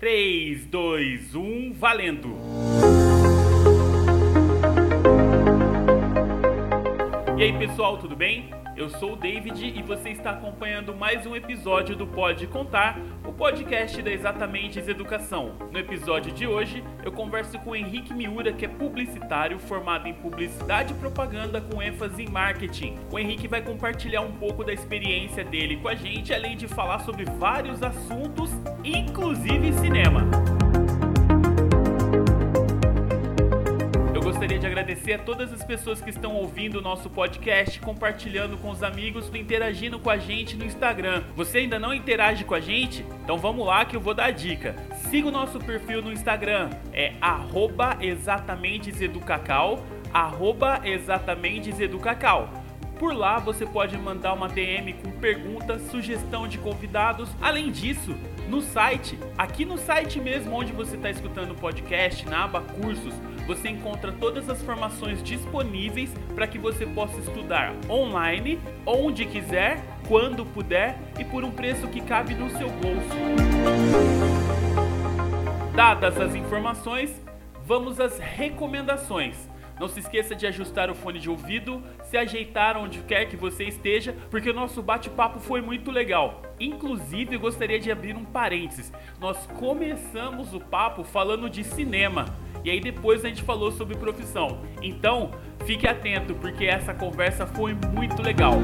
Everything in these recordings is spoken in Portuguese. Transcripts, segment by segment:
3, 2, 1, valendo! E aí pessoal, tudo bem? Eu sou o David e você está acompanhando mais um episódio do Pode Contar, o podcast da Exatamente Educação. No episódio de hoje, eu converso com Henrique Miura, que é publicitário formado em publicidade e propaganda com ênfase em marketing. O Henrique vai compartilhar um pouco da experiência dele com a gente, além de falar sobre vários assuntos, inclusive cinema. gostaria de agradecer a todas as pessoas que estão ouvindo o nosso podcast, compartilhando com os amigos, interagindo com a gente no Instagram. Você ainda não interage com a gente? Então vamos lá que eu vou dar a dica. Siga o nosso perfil no Instagram, é exatamentesEducacau, exatamentesEducacau. Por lá você pode mandar uma DM com perguntas, sugestão de convidados. Além disso, no site, aqui no site mesmo onde você está escutando o podcast, na aba cursos, você encontra todas as formações disponíveis para que você possa estudar online, onde quiser, quando puder e por um preço que cabe no seu bolso. Dadas as informações, vamos às recomendações. Não se esqueça de ajustar o fone de ouvido, se ajeitar onde quer que você esteja, porque o nosso bate-papo foi muito legal. Inclusive, gostaria de abrir um parênteses. Nós começamos o papo falando de cinema. E aí depois a gente falou sobre profissão. Então, fique atento porque essa conversa foi muito legal.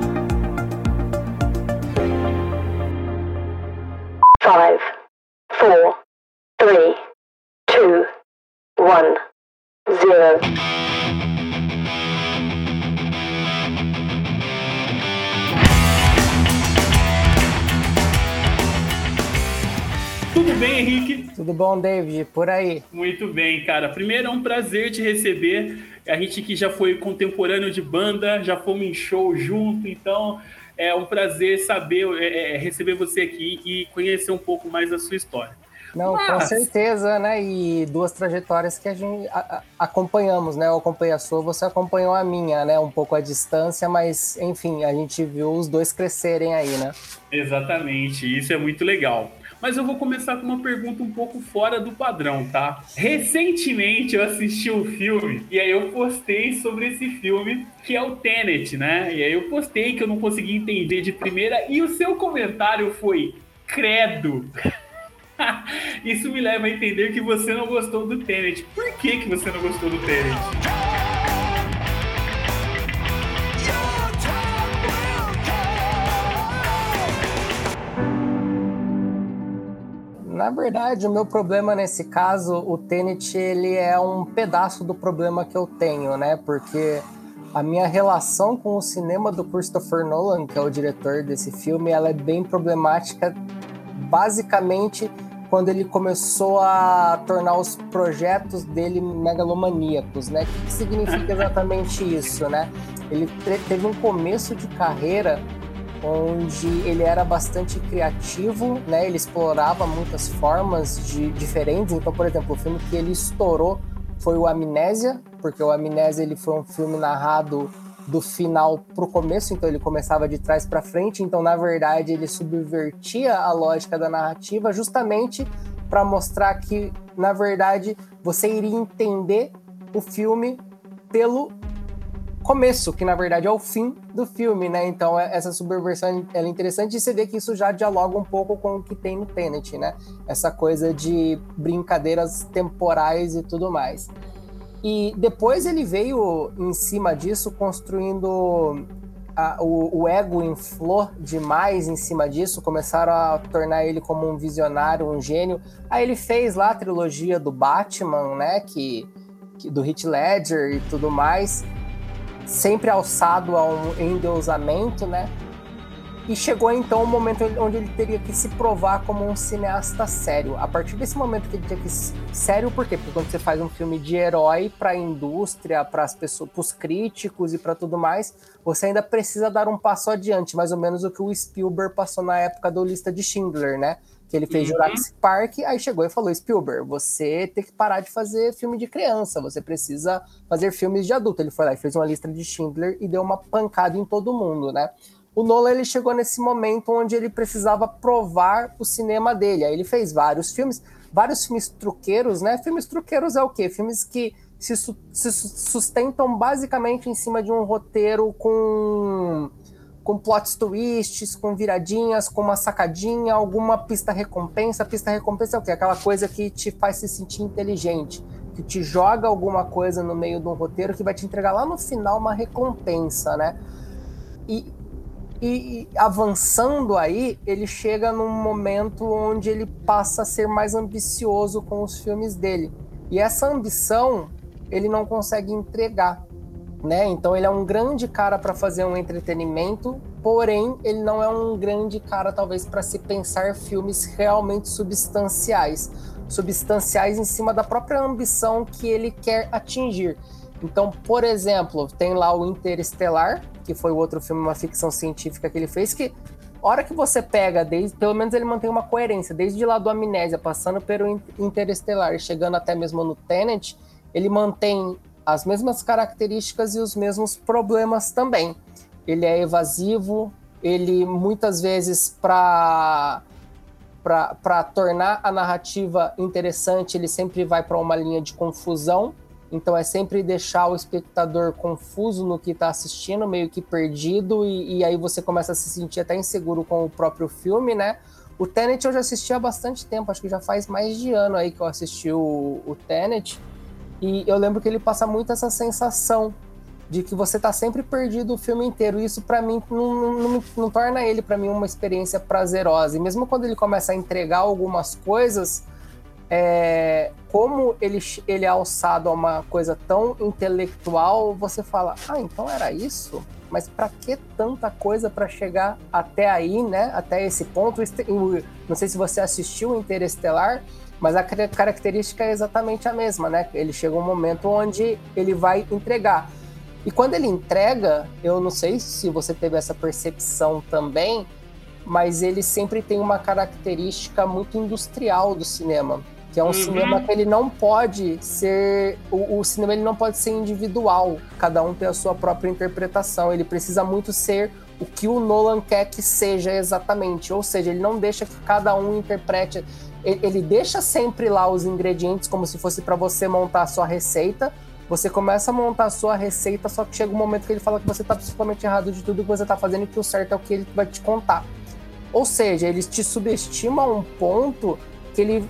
Five, four, three, two, one, zero. Tudo bem, Henrique? Tudo bom, David? Por aí. Muito bem, cara. Primeiro é um prazer te receber. A gente que já foi contemporâneo de banda, já fomos em show junto, então é um prazer saber é, é receber você aqui e conhecer um pouco mais da sua história. Não, Mas... com certeza, né? E duas trajetórias que a gente a, a, acompanhamos, né? Eu acompanhei a sua, você acompanhou a minha, né? Um pouco à distância, mas enfim, a gente viu os dois crescerem aí, né? Exatamente, isso é muito legal. Mas eu vou começar com uma pergunta um pouco fora do padrão, tá? Recentemente eu assisti o um filme e aí eu postei sobre esse filme que é o Tenet, né? E aí eu postei que eu não consegui entender de primeira e o seu comentário foi credo. Isso me leva a entender que você não gostou do Tenet. Por que, que você não gostou do Tenet? Na verdade, o meu problema nesse caso, o Tenet, ele é um pedaço do problema que eu tenho, né? Porque a minha relação com o cinema do Christopher Nolan, que é o diretor desse filme, ela é bem problemática, basicamente quando ele começou a tornar os projetos dele megalomaníacos, né? O que significa exatamente isso, né? Ele teve um começo de carreira onde ele era bastante criativo, né? Ele explorava muitas formas de diferentes. Então, por exemplo, o filme que ele estourou foi o Amnésia, porque o Amnésia ele foi um filme narrado do final para o começo, então ele começava de trás para frente. Então, na verdade, ele subvertia a lógica da narrativa justamente para mostrar que, na verdade, você iria entender o filme pelo começo, que na verdade é o fim do filme, né? Então é, essa subversão é interessante e você vê que isso já dialoga um pouco com o que tem no Tenet, né? Essa coisa de brincadeiras temporais e tudo mais. E depois ele veio em cima disso construindo a, o, o, ego inflou demais em cima disso, começaram a tornar ele como um visionário, um gênio. Aí ele fez lá a trilogia do Batman, né? Que, que do Heath Ledger e tudo mais sempre alçado a um endeusamento, né? E chegou então o momento onde ele teria que se provar como um cineasta sério. A partir desse momento que ele tinha que sério, por quê? Porque quando você faz um filme de herói para a indústria, para as pessoas, para os críticos e para tudo mais, você ainda precisa dar um passo adiante, mais ou menos o que o Spielberg passou na época do Lista de Schindler, né? Que ele fez uhum. Jurassic Park, aí chegou e falou: Spielberg, você tem que parar de fazer filme de criança, você precisa fazer filmes de adulto. Ele foi lá e fez uma lista de Schindler e deu uma pancada em todo mundo, né? O Nolan ele chegou nesse momento onde ele precisava provar o cinema dele. Aí ele fez vários filmes, vários filmes truqueiros, né? Filmes truqueiros é o quê? Filmes que se, su se sustentam basicamente em cima de um roteiro com com plot twists, com viradinhas, com uma sacadinha, alguma pista recompensa. Pista recompensa é o quê? Aquela coisa que te faz se sentir inteligente, que te joga alguma coisa no meio de um roteiro que vai te entregar lá no final uma recompensa, né? E, e, e avançando aí, ele chega num momento onde ele passa a ser mais ambicioso com os filmes dele. E essa ambição ele não consegue entregar né? Então ele é um grande cara para fazer um entretenimento, porém ele não é um grande cara talvez para se pensar filmes realmente substanciais, substanciais em cima da própria ambição que ele quer atingir. Então, por exemplo, tem lá o Interestelar, que foi o outro filme, uma ficção científica que ele fez, que hora que você pega, desde, pelo menos ele mantém uma coerência, desde lá do Amnésia, passando pelo Interestelar, chegando até mesmo no Tenet, ele mantém as mesmas características e os mesmos problemas também. Ele é evasivo, ele muitas vezes para para tornar a narrativa interessante, ele sempre vai para uma linha de confusão. Então é sempre deixar o espectador confuso no que está assistindo, meio que perdido, e, e, aí você começa a se sentir até inseguro com o próprio filme, né? O Tenet eu já assisti há bastante tempo, acho que já faz mais de ano aí que eu assisti o, o Tenet. E eu lembro que ele passa muito essa sensação de que você tá sempre perdido o filme inteiro. E isso para mim não, não, não, não, torna ele para mim uma experiência prazerosa. E mesmo quando ele começa a entregar algumas coisas, é, como ele, ele é alçado a uma coisa tão intelectual, você fala: "Ah, então era isso?" Mas para que tanta coisa para chegar até aí, né? Até esse ponto? Não sei se você assistiu Interestelar, mas a característica é exatamente a mesma, né? Ele chega um momento onde ele vai entregar. E quando ele entrega, eu não sei se você teve essa percepção também, mas ele sempre tem uma característica muito industrial do cinema, que é um uhum. cinema que ele não pode ser o, o, cinema ele não pode ser individual, cada um tem a sua própria interpretação, ele precisa muito ser o que o Nolan quer que seja exatamente, ou seja, ele não deixa que cada um interprete ele deixa sempre lá os ingredientes como se fosse para você montar a sua receita. Você começa a montar a sua receita, só que chega um momento que ele fala que você está totalmente errado de tudo que você está fazendo e que o certo é o que ele vai te contar. Ou seja, ele te subestima a um ponto que ele,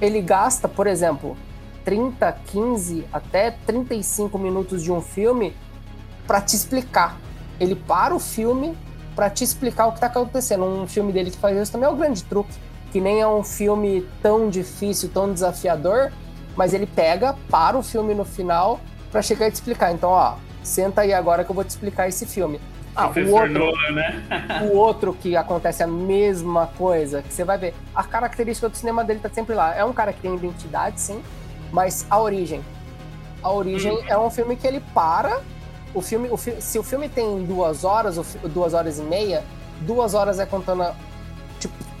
ele gasta, por exemplo, 30, 15 até 35 minutos de um filme para te explicar. Ele para o filme para te explicar o que está acontecendo. Um filme dele que faz isso também é o grande truque que nem é um filme tão difícil, tão desafiador, mas ele pega, para o filme no final para chegar e te explicar. Então, ó, senta aí agora que eu vou te explicar esse filme. Ah, o outro, Nolan, né? o outro que acontece a mesma coisa, que você vai ver, a característica do cinema dele tá sempre lá. É um cara que tem identidade, sim, mas a origem. A origem hum. é um filme que ele para. O filme, o fi, se o filme tem duas horas, duas horas e meia, duas horas é contando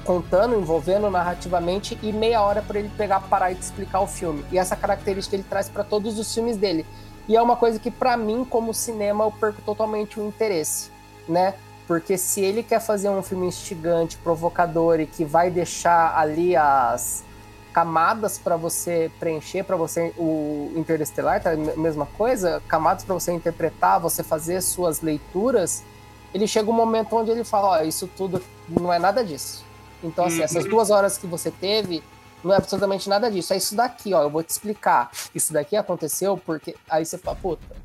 contando, envolvendo narrativamente e meia hora para ele pegar, parar e te explicar o filme. E essa característica ele traz para todos os filmes dele. E é uma coisa que para mim, como cinema, eu perco totalmente o interesse, né? Porque se ele quer fazer um filme instigante, provocador e que vai deixar ali as camadas para você preencher, para você o Interestelar, tá a mesma coisa, camadas para você interpretar, você fazer suas leituras, ele chega um momento onde ele fala, ó, oh, isso tudo não é nada disso. Então, assim, uhum. essas duas horas que você teve, não é absolutamente nada disso. É isso daqui, ó. Eu vou te explicar. Isso daqui aconteceu porque. Aí você fala, puta,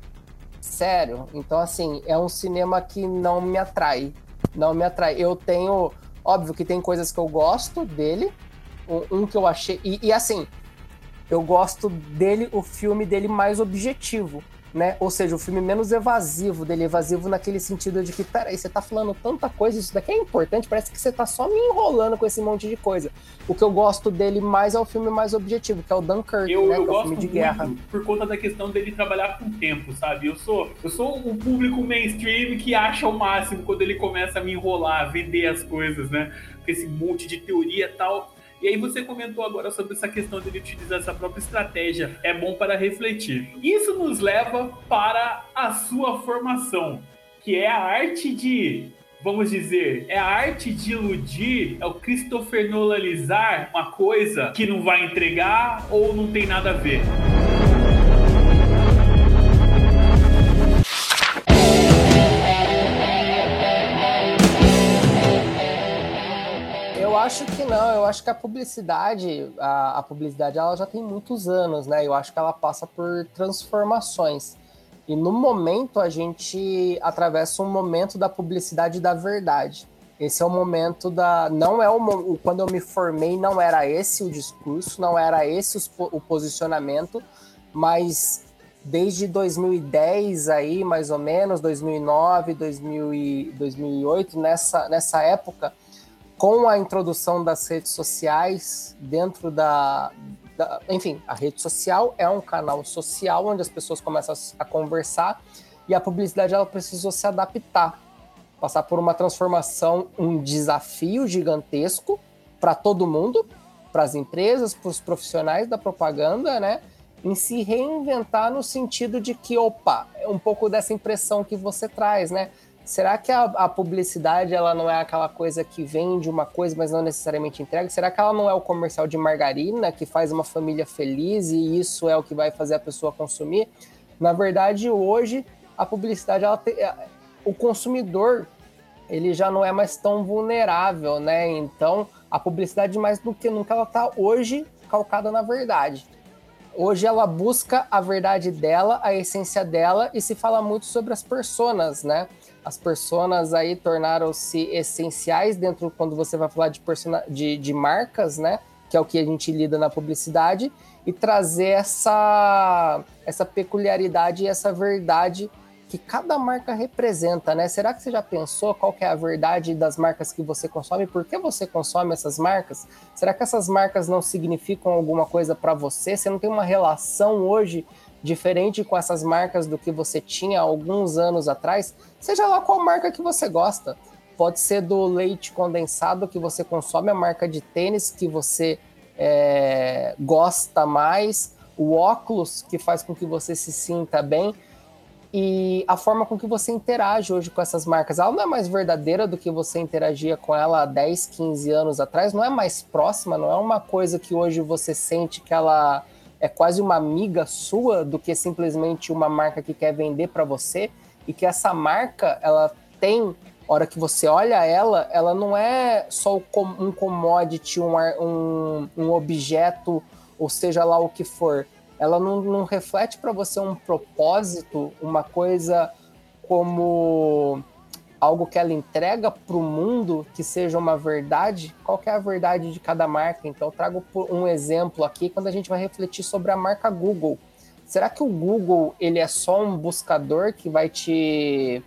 sério? Então, assim, é um cinema que não me atrai. Não me atrai. Eu tenho. Óbvio que tem coisas que eu gosto dele. Um, um que eu achei. E, e assim, eu gosto dele, o filme dele mais objetivo né? Ou seja, o filme menos evasivo dele, evasivo naquele sentido de que, peraí, você tá falando tanta coisa, isso daqui é importante, parece que você tá só me enrolando com esse monte de coisa. O que eu gosto dele mais é o filme mais objetivo, que é o Dunkirk, eu, né? Eu que é o filme de guerra. Por conta da questão dele trabalhar com tempo, sabe? Eu sou, eu sou o público mainstream que acha o máximo quando ele começa a me enrolar, a vender as coisas, né? Com esse monte de teoria e tal. E aí você comentou agora sobre essa questão de ele utilizar essa própria estratégia. É bom para refletir. Isso nos leva para a sua formação, que é a arte de vamos dizer, é a arte de iludir, é o Christopher Nolanizar uma coisa que não vai entregar ou não tem nada a ver. Acho que não, eu acho que a publicidade, a, a, publicidade ela já tem muitos anos, né? Eu acho que ela passa por transformações. E no momento a gente atravessa um momento da publicidade da verdade. Esse é o momento da. Não é o. Quando eu me formei, não era esse o discurso, não era esse o posicionamento, mas desde 2010 aí, mais ou menos, 2009, 2000 e 2008, nessa, nessa época, com a introdução das redes sociais dentro da, da, enfim, a rede social é um canal social onde as pessoas começam a, conversar e a publicidade ela precisou se adaptar, passar por uma transformação, um desafio gigantesco para todo mundo, para as empresas, para os profissionais da propaganda, né? Em se reinventar no sentido de que, opa, é um pouco dessa impressão que você traz, né? Será que a, a, publicidade ela não é aquela coisa que vende uma coisa, mas não necessariamente entrega? Será que ela não é o comercial de margarina que faz uma família feliz e isso é o que vai fazer a pessoa consumir? Na verdade, hoje a publicidade, ela tem, é, o consumidor, ele já não é mais tão vulnerável, né? Então, a publicidade mais do que nunca ela está hoje calcada na verdade. Hoje ela busca a verdade dela, a essência dela e se fala muito sobre as personas, né? As personas aí tornaram-se essenciais dentro quando você vai falar de, de, de marcas, né? Que é o que a gente lida na publicidade, e trazer essa, essa peculiaridade e essa verdade que cada marca representa, né? Será que você já pensou qual é a verdade das marcas que você consome? Por que você consome essas marcas? Será que essas marcas não significam alguma coisa para você? Você não tem uma relação hoje diferente com essas marcas do que você tinha alguns anos atrás, seja lá qual marca que você gosta. Pode ser do leite condensado que você consome, a marca de tênis que você é, gosta mais, o óculos que faz com que você se sinta bem e a forma com que você interage hoje com essas marcas. Ela não é mais verdadeira do que você interagia com ela há 10, 15 anos atrás, não é mais próxima, não é uma coisa que hoje você sente que ela é quase uma amiga sua do que simplesmente uma marca que quer vender para você e que essa marca ela tem hora que você olha ela, ela não é só um commodity, um, um, um objeto, ou seja lá o que for. Ela não, não reflete para você um propósito, uma coisa como algo que ela entrega para o mundo que seja uma verdade, qual é a verdade de cada marca? Então, eu trago um exemplo aqui quando a gente vai refletir sobre a marca Google. Será que o Google ele é só um buscador que vai te.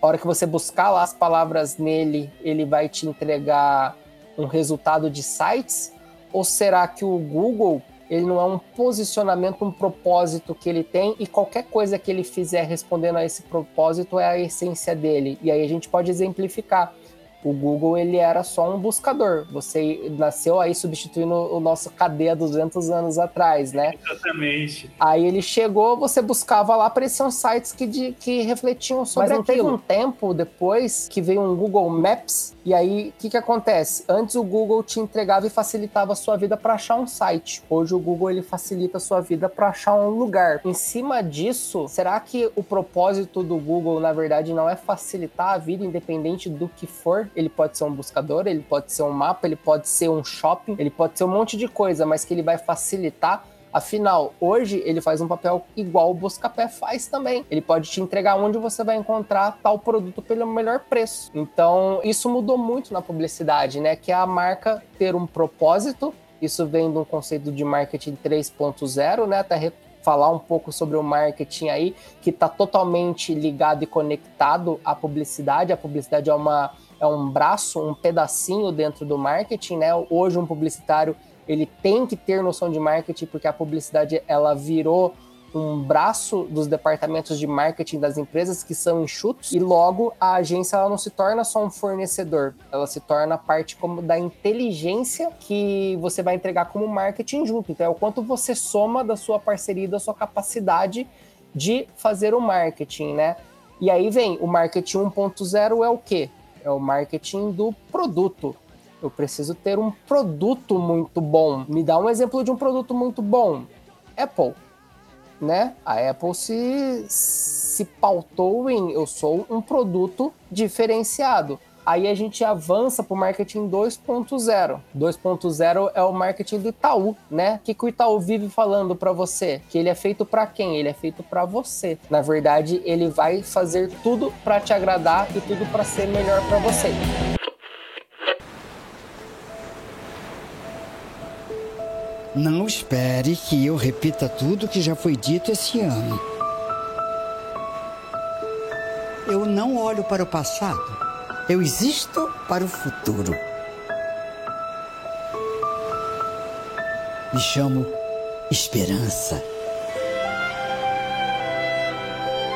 A hora que você buscar lá as palavras nele, ele vai te entregar um resultado de sites? Ou será que o Google ele não é um posicionamento, um propósito que ele tem e qualquer coisa que ele fizer respondendo a esse propósito é a essência dele. E aí a gente pode exemplificar. O Google ele era só um buscador. Você nasceu aí substituindo o nosso KD 200 anos atrás, né? Exatamente. Aí ele chegou, você buscava lá, apareciam sites que, de, que refletiam sobre Mas não aquilo. teve um tempo depois que veio um Google Maps e aí, o que, que acontece? Antes o Google te entregava e facilitava a sua vida para achar um site. Hoje o Google ele facilita a sua vida para achar um lugar. Em cima disso, será que o propósito do Google, na verdade, não é facilitar a vida independente do que for? Ele pode ser um buscador, ele pode ser um mapa, ele pode ser um shopping, ele pode ser um monte de coisa, mas que ele vai facilitar Afinal, hoje ele faz um papel igual o Buscapé faz também. Ele pode te entregar onde você vai encontrar tal produto pelo melhor preço. Então, isso mudou muito na publicidade, né? Que é a marca ter um propósito. Isso vem de um conceito de marketing 3.0, né? Até falar um pouco sobre o marketing aí, que está totalmente ligado e conectado à publicidade. A publicidade é uma é um braço, um pedacinho dentro do marketing, né? Hoje um publicitário ele tem que ter noção de marketing, porque a publicidade ela virou um braço dos departamentos de marketing das empresas que são enxutos e logo a agência ela não se torna só um fornecedor, ela se torna parte como da inteligência que você vai entregar como marketing junto. Então é o quanto você soma da sua parceria, da sua capacidade de fazer o marketing, né? E aí vem o marketing 1.0 é o quê? é o marketing do produto. Eu preciso ter um produto muito bom. Me dá um exemplo de um produto muito bom. Apple, né? A Apple se, se pautou em eu sou um produto diferenciado. Aí a gente avança para o marketing 2.0. 2.0 é o marketing do Itaú, né? O que, que o Itaú vive falando para você? Que ele é feito para quem? Ele é feito para você. Na verdade, ele vai fazer tudo para te agradar e tudo para ser melhor para você. Não espere que eu repita tudo que já foi dito esse ano. Eu não olho para o passado eu existo para o futuro. Me chamo Esperança.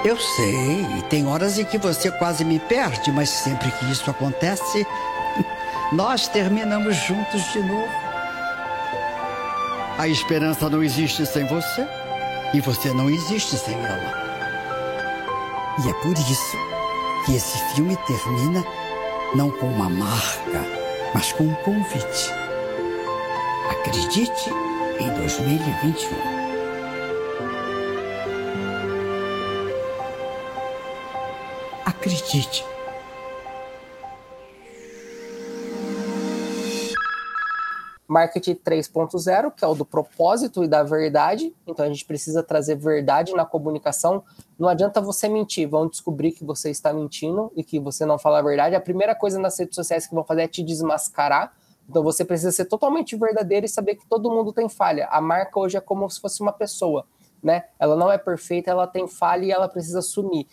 Eu sei, tem horas em que você quase me perde, mas sempre que isso acontece, nós terminamos juntos de novo. A esperança não existe sem você e você não existe sem ela. E é por isso que esse filme termina não com uma marca, mas com um convite. Acredite em 2021. Acredite. Marketing 3.0, que é o do propósito e da verdade. Então a gente precisa trazer verdade na comunicação. Não adianta você mentir, vão descobrir que você está mentindo e que você não fala a verdade. A primeira coisa nas redes sociais que vão fazer é te desmascarar. Então você precisa ser totalmente verdadeiro e saber que todo mundo tem falha. A marca hoje é como se fosse uma pessoa, né? Ela não é perfeita, ela tem falha e ela precisa assumir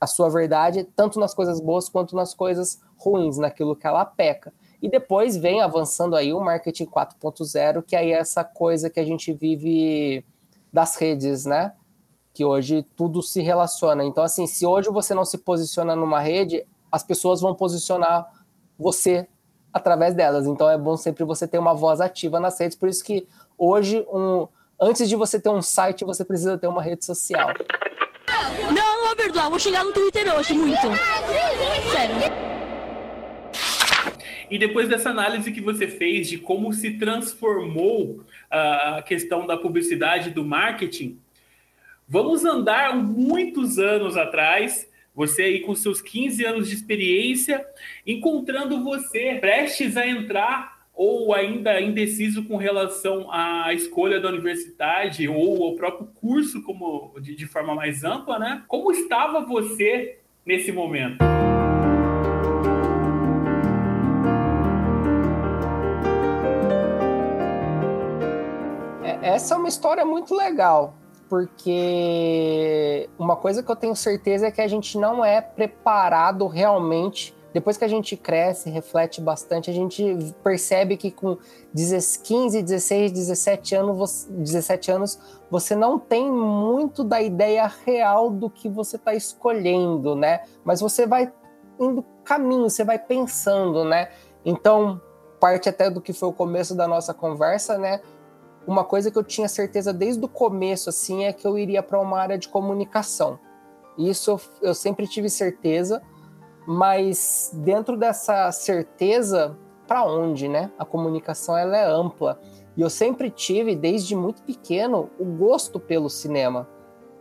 a sua verdade, tanto nas coisas boas quanto nas coisas ruins, naquilo que ela peca. E depois vem avançando aí o marketing 4.0, que aí é essa coisa que a gente vive das redes, né? Que hoje tudo se relaciona. Então, assim, se hoje você não se posiciona numa rede, as pessoas vão posicionar você através delas. Então é bom sempre você ter uma voz ativa nas redes. Por isso que hoje, um, antes de você ter um site, você precisa ter uma rede social. Não, vou perdoar, vou chegar no Twitter hoje, muito. Sério. E depois dessa análise que você fez de como se transformou a questão da publicidade do marketing, vamos andar muitos anos atrás, você aí com seus 15 anos de experiência, encontrando você prestes a entrar ou ainda indeciso com relação à escolha da universidade ou ao próprio curso como de, de forma mais ampla, né? Como estava você nesse momento? Essa é uma história muito legal, porque uma coisa que eu tenho certeza é que a gente não é preparado realmente. Depois que a gente cresce, reflete bastante, a gente percebe que com 15, 16, 17 anos, 17 anos, você não tem muito da ideia real do que você está escolhendo, né? Mas você vai indo caminho, você vai pensando, né? Então, parte até do que foi o começo da nossa conversa, né? Uma coisa que eu tinha certeza desde o começo assim é que eu iria para uma área de comunicação. Isso eu sempre tive certeza, mas dentro dessa certeza, para onde, né? A comunicação ela é ampla. E eu sempre tive, desde muito pequeno, o gosto pelo cinema.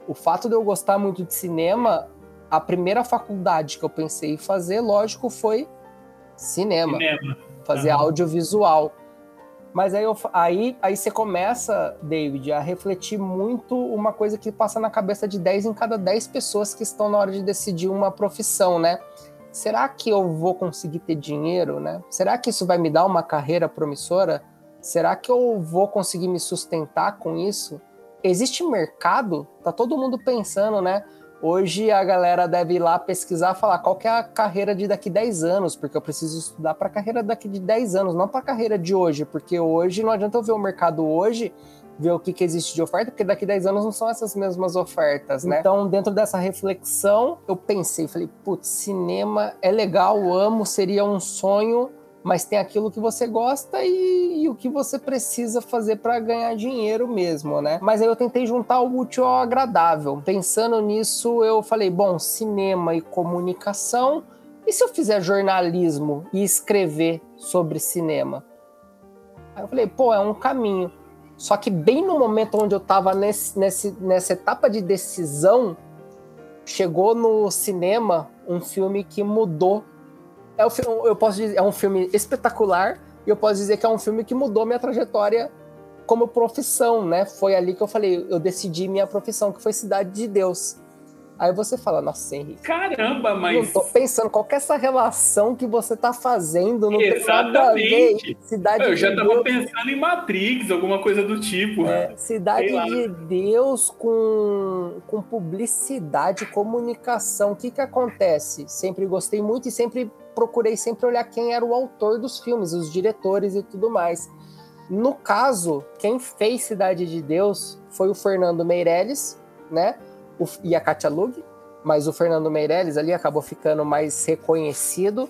O fato de eu gostar muito de cinema, a primeira faculdade que eu pensei em fazer, lógico, foi cinema. cinema. Fazer uhum. audiovisual. Mas aí, eu, aí, aí você começa, David, a refletir muito uma coisa que passa na cabeça de 10 em cada 10 pessoas que estão na hora de decidir uma profissão, né? Será que eu vou conseguir ter dinheiro, né? Será que isso vai me dar uma carreira promissora? Será que eu vou conseguir me sustentar com isso? Existe mercado? Tá todo mundo pensando, né? Hoje a galera deve ir lá pesquisar, falar qual é a carreira de daqui 10 anos, porque eu preciso estudar para a carreira daqui de 10 anos, não para a carreira de hoje, porque hoje não adianta eu ver o mercado hoje, ver o que, que existe de oferta, porque daqui 10 anos não são essas mesmas ofertas, né? Então, dentro dessa reflexão, eu pensei, falei, putz, cinema é legal, amo, seria um sonho mas tem aquilo que você gosta e, e o que você precisa fazer para ganhar dinheiro mesmo, né? Mas aí eu tentei juntar o útil ao agradável. Pensando nisso, eu falei, bom, cinema e comunicação E se eu fizer jornalismo e escrever sobre cinema? Aí eu falei, pô, é um caminho. Só que bem no momento onde eu estava nesse, nesse, nessa etapa de decisão, chegou no cinema um filme que mudou. É, o, eu posso dizer, é um filme espetacular e eu posso dizer que é um filme que mudou minha trajetória como profissão, né? Foi ali que eu falei, eu decidi minha profissão, que foi Cidade de Deus. Aí você fala, nossa, Henrique. Caramba, mas. Eu tô pensando, qual que é essa relação que você tá fazendo? Não Exatamente. Cidade eu já tava Deus. pensando em Matrix, alguma coisa do tipo. É, Cidade de Deus com, com publicidade, comunicação. O que que acontece? Sempre gostei muito e sempre procurei sempre olhar quem era o autor dos filmes, os diretores e tudo mais. No caso, quem fez Cidade de Deus foi o Fernando Meirelles, né? o, e a Katia Lug, mas o Fernando Meirelles ali acabou ficando mais reconhecido.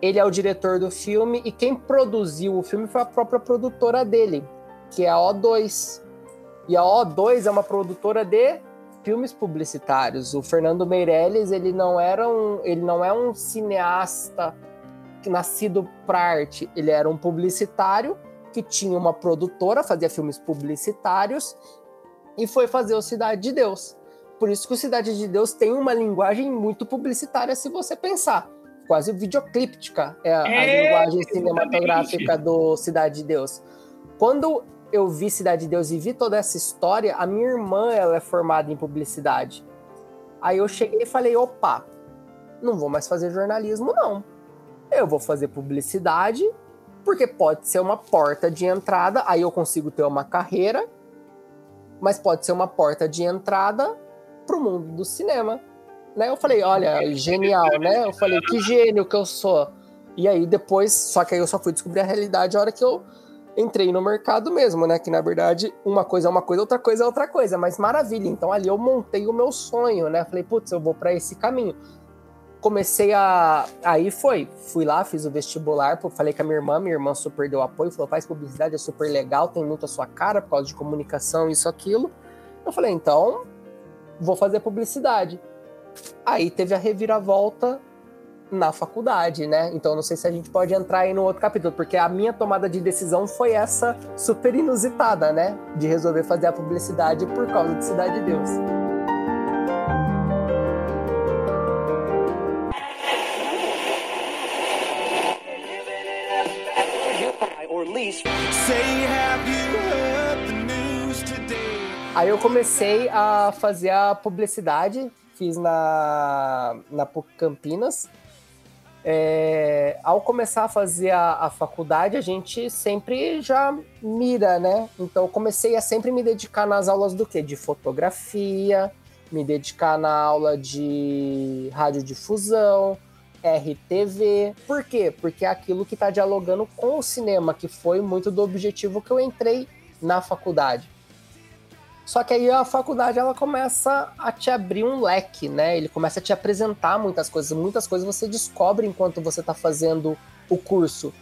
Ele é o diretor do filme e quem produziu o filme foi a própria produtora dele, que é a O2. E a O2 é uma produtora de filmes publicitários. O Fernando Meirelles, ele não era um, ele não é um cineasta nascido para arte, ele era um publicitário que tinha uma produtora, fazia filmes publicitários e foi fazer o Cidade de Deus. Por isso que o Cidade de Deus tem uma linguagem muito publicitária, se você pensar. Quase videoclíptica é a, é, a linguagem cinematográfica do Cidade de Deus. Quando eu vi Cidade de Deus e vi toda essa história, a minha irmã ela é formada em publicidade. Aí eu cheguei e falei: opa, não vou mais fazer jornalismo, não. Eu vou fazer publicidade, porque pode ser uma porta de entrada, aí eu consigo ter uma carreira mas pode ser uma porta de entrada para o mundo do cinema. Né? Eu falei, olha, genial, né? Eu falei, que gênio que eu sou. E aí depois, só que aí eu só fui descobrir a realidade a hora que eu entrei no mercado mesmo, né? Que na verdade uma coisa é uma coisa, outra coisa é outra coisa, mas maravilha. Então ali eu montei o meu sonho, né? Falei, putz, eu vou para esse caminho comecei a. Aí foi. Fui lá, fiz o vestibular, falei com a minha irmã, minha irmã super deu apoio, falou: faz publicidade, é super legal, tem muito a sua cara por causa de comunicação, isso, aquilo. Eu falei: então, vou fazer publicidade. Aí teve a reviravolta na faculdade, né? Então não sei se a gente pode entrar aí no outro capítulo, porque a minha tomada de decisão foi essa super inusitada, né? De resolver fazer a publicidade por causa de Cidade de Deus. Aí eu comecei a fazer a publicidade, fiz na, na PUC Campinas. É, ao começar a fazer a, a, faculdade, a gente sempre já mira, né? Então eu comecei a sempre me dedicar nas aulas do quê? De fotografia, me dedicar na aula de radiodifusão, RTV. Por quê? Porque é aquilo que está dialogando com o cinema, que foi muito do objetivo que eu entrei na faculdade. Só que aí a faculdade ela começa a te abrir um leque, né? Ele começa a te apresentar muitas coisas, muitas coisas você descobre enquanto você está fazendo o curso.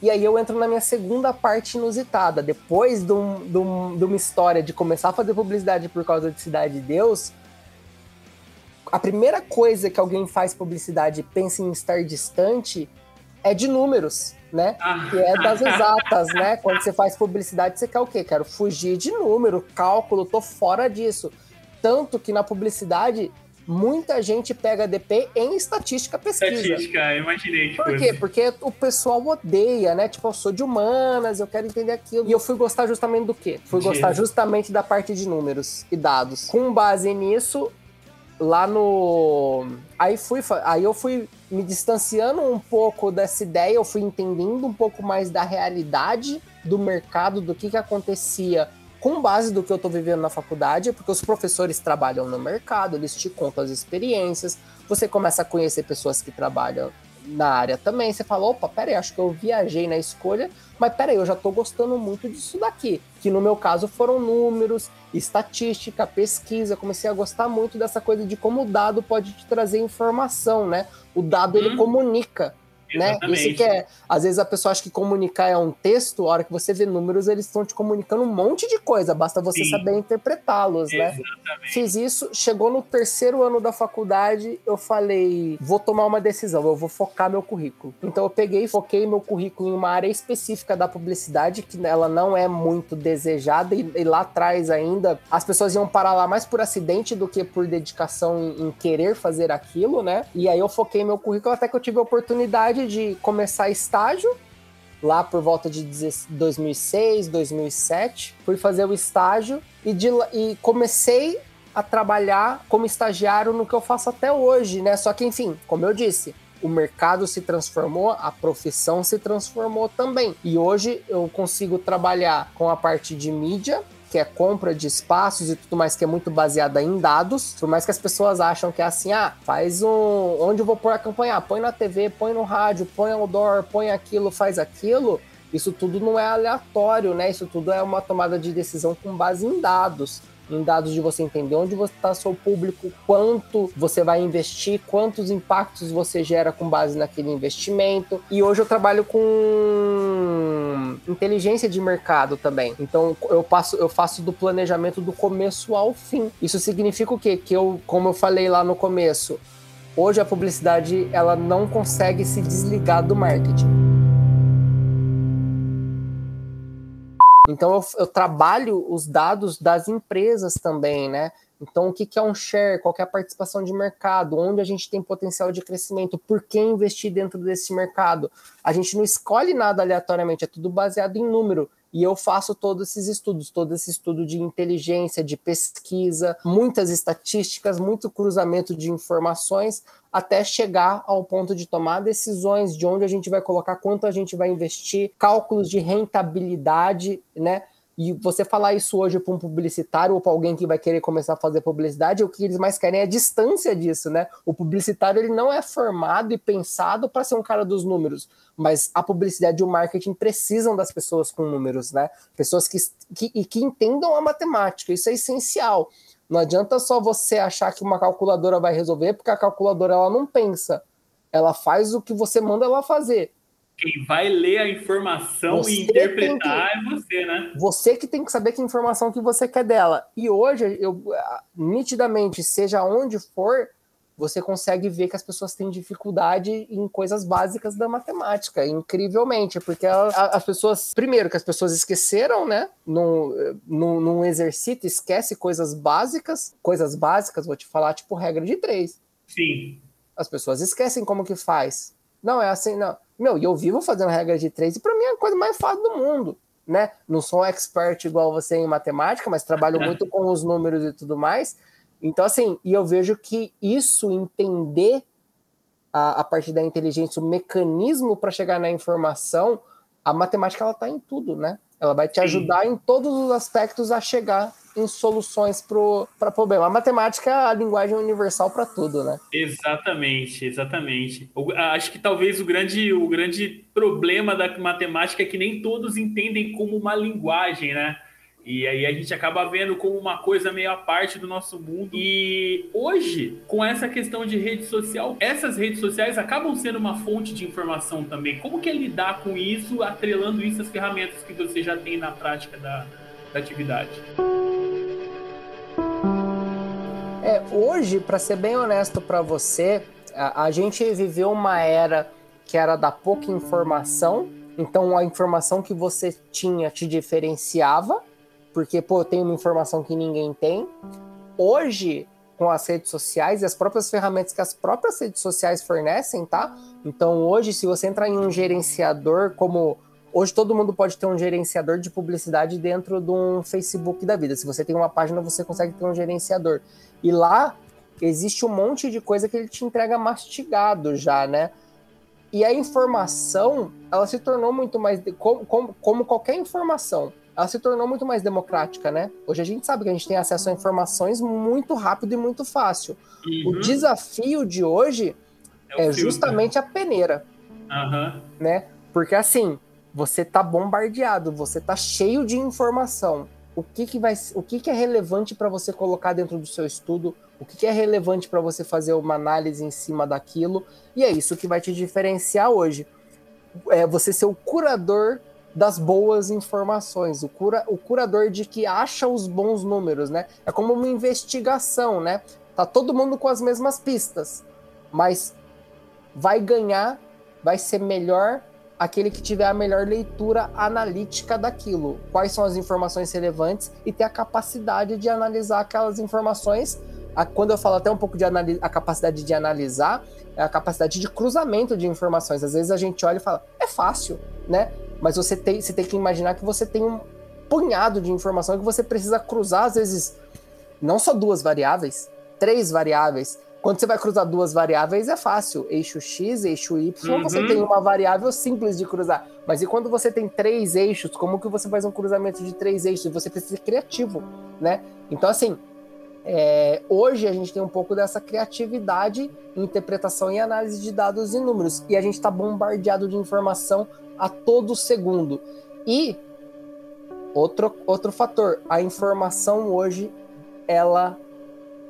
E aí eu entro na minha segunda parte inusitada. Depois de, um, de, um, de uma história de começar a fazer publicidade por causa de Cidade de Deus, a primeira coisa que alguém faz publicidade e pensa em estar distante é de números, né? Ah. Que é das exatas, né? Quando você faz publicidade, você quer o quê? Quero fugir de número, cálculo, tô fora disso. Tanto que na publicidade, muita gente pega DP em estatística pesquisa. Estatística, imaginei. Por quê? Porque o pessoal odeia, né? Tipo, eu sou de humanas, eu quero entender aquilo. E eu fui gostar justamente do quê? Fui gostar justamente da parte de números e dados. Com base nisso, lá no. Aí fui, aí eu fui me distanciando um pouco dessa ideia, eu fui entendendo um pouco mais da realidade do mercado, do que, que acontecia com base do que eu estou vivendo na faculdade, porque os professores trabalham no mercado, eles te contam as experiências, você começa a conhecer pessoas que trabalham na área também, você fala, opa, peraí, acho que eu viajei na escolha, mas peraí, eu já estou gostando muito disso daqui, que no meu caso foram números, estatística, pesquisa, comecei a gostar muito dessa coisa de como o dado pode te trazer informação, né? O dado, ele hum. comunica. Né? Isso que é, às vezes a pessoa acha que comunicar é um texto, a hora que você vê números, eles estão te comunicando um monte de coisa, basta você Sim. saber interpretá-los, né? Fiz isso, chegou no terceiro ano da faculdade, eu falei, vou tomar uma decisão, eu vou focar meu currículo. Então eu peguei e foquei meu currículo em uma área específica da publicidade, que ela não é muito desejada, e, e lá atrás ainda as pessoas iam parar lá mais por acidente do que por dedicação em, em querer fazer aquilo, né? E aí eu foquei meu currículo até que eu tive a oportunidade de começar estágio lá por volta de 2006, 2007. Fui fazer o estágio e, de, e comecei a trabalhar como estagiário no que eu faço até hoje, né? Só que, enfim, como eu disse, o mercado se transformou, a profissão se transformou também. E hoje eu consigo trabalhar com a parte de mídia, que é compra de espaços e tudo mais, que é muito baseada em dados. Por mais que as pessoas acham que é assim, ah, faz um. Onde eu vou pôr a campanha? Ah, põe na TV, põe no rádio, põe outdoor, põe aquilo, faz aquilo. Isso tudo não é aleatório, né? Isso tudo é uma tomada de decisão com base em dados em dados de você entender onde você está seu público, quanto você vai investir, quantos impactos você gera com base naquele investimento. E hoje eu trabalho com inteligência de mercado também. Então eu passo, eu faço do planejamento do começo ao fim. Isso significa o quê? Que eu, como eu falei lá no começo, hoje a publicidade ela não consegue se desligar do marketing. Então eu, eu, trabalho os dados das empresas também, né? Então, o que, é um share? Qual é a participação de mercado? Onde a gente tem potencial de crescimento? Por que investir dentro desse mercado? A gente não escolhe nada aleatoriamente, é tudo baseado em número. E eu faço todos esses estudos, todo esse estudo de inteligência, de pesquisa, muitas estatísticas, muito cruzamento de informações, até chegar ao ponto de tomar decisões de onde a gente vai colocar, quanto a gente vai investir, cálculos de rentabilidade, né? E você falar isso hoje para um publicitário ou para alguém que vai querer começar a fazer publicidade, o que eles mais querem é a distância disso, né? O publicitário ele não é formado e pensado para ser um cara dos números, mas a publicidade e o marketing precisam das pessoas com números, né? Pessoas que, que, que entendam a matemática, isso é essencial. Não adianta só você achar que uma calculadora vai resolver, porque a calculadora ela não pensa, ela faz o que você manda ela fazer. Quem vai ler a informação você e interpretar que, é você, né? Você que tem que saber que informação que você quer dela. E hoje, eu nitidamente, seja onde for, você consegue ver que as pessoas têm dificuldade em coisas básicas da matemática, incrivelmente, porque as pessoas, primeiro, que as pessoas esqueceram, né? Num, num, num exercício, esquece coisas básicas, coisas básicas, vou te falar, tipo regra de três. Sim. As pessoas esquecem como que faz. Não, é assim, não. Meu, e eu vivo fazendo regra de três, e para mim é a coisa mais fácil do mundo. Né? Não sou um expert igual você em matemática, mas trabalho muito com os números e tudo mais. Então, assim, e eu vejo que isso, entender a, a partir da inteligência, o mecanismo para chegar na informação, a matemática ela está em tudo, né? Ela vai te ajudar Sim. em todos os aspectos a chegar em soluções para problema. A matemática é a linguagem universal para tudo, né? Exatamente, exatamente. Eu acho que talvez o grande, o grande problema da matemática é que nem todos entendem como uma linguagem, né? E aí a gente acaba vendo como uma coisa meio à parte do nosso mundo. E hoje, com essa questão de rede social, essas redes sociais acabam sendo uma fonte de informação também. Como que é lidar com isso, atrelando isso às ferramentas que você já tem na prática da, da atividade? É, hoje, para ser bem honesto para você, a, a gente viveu uma era que era da pouca informação, então a informação que você tinha te diferenciava porque, pô, eu tenho uma informação que ninguém tem. Hoje, com as redes sociais e as próprias ferramentas que as próprias redes sociais fornecem, tá? Então, hoje, se você entrar em um gerenciador, como hoje todo mundo pode ter um gerenciador de publicidade dentro de um Facebook da vida. Se você tem uma página, você consegue ter um gerenciador. E lá existe um monte de coisa que ele te entrega mastigado já, né? E a informação, ela se tornou muito mais. Como, como, como qualquer informação ela se tornou muito mais democrática, né? Hoje a gente sabe que a gente tem acesso a informações muito rápido e muito fácil. Uhum. O desafio de hoje é, é justamente a peneira, uhum. né? Porque assim, você tá bombardeado, você tá cheio de informação. O que, que vai, o que, que é relevante para você colocar dentro do seu estudo? O que, que é relevante para você fazer uma análise em cima daquilo? E é isso que vai te diferenciar hoje. É você ser o curador das boas informações, o, cura, o curador de que acha os bons números, né? É como uma investigação, né? Tá todo mundo com as mesmas pistas, mas vai ganhar, vai ser melhor aquele que tiver a melhor leitura analítica daquilo. Quais são as informações relevantes e ter a capacidade de analisar aquelas informações. Quando eu falo até um pouco de a capacidade de analisar, é a capacidade de cruzamento de informações. Às vezes a gente olha e fala, é fácil, né? Mas você tem, você tem que imaginar que você tem um punhado de informação que você precisa cruzar, às vezes, não só duas variáveis, três variáveis. Quando você vai cruzar duas variáveis é fácil. Eixo X, eixo Y, uhum. você tem uma variável simples de cruzar. Mas e quando você tem três eixos, como que você faz um cruzamento de três eixos? Você precisa ser criativo, né? Então, assim, é, hoje a gente tem um pouco dessa criatividade em interpretação e análise de dados e números. E a gente está bombardeado de informação a todo segundo. E outro, outro fator, a informação hoje, ela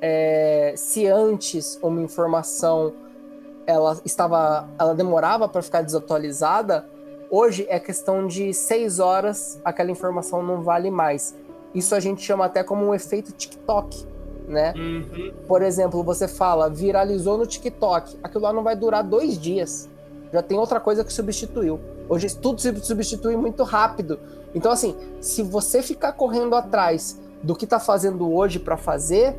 é, se antes uma informação ela estava, ela demorava para ficar desatualizada, hoje é questão de seis horas, aquela informação não vale mais. Isso a gente chama até como um efeito TikTok, né? Uhum. Por exemplo, você fala viralizou no TikTok, aquilo lá não vai durar dois dias, já tem outra coisa que substituiu. Hoje tudo se substitui muito rápido. Então assim, se você ficar correndo atrás do que está fazendo hoje para fazer,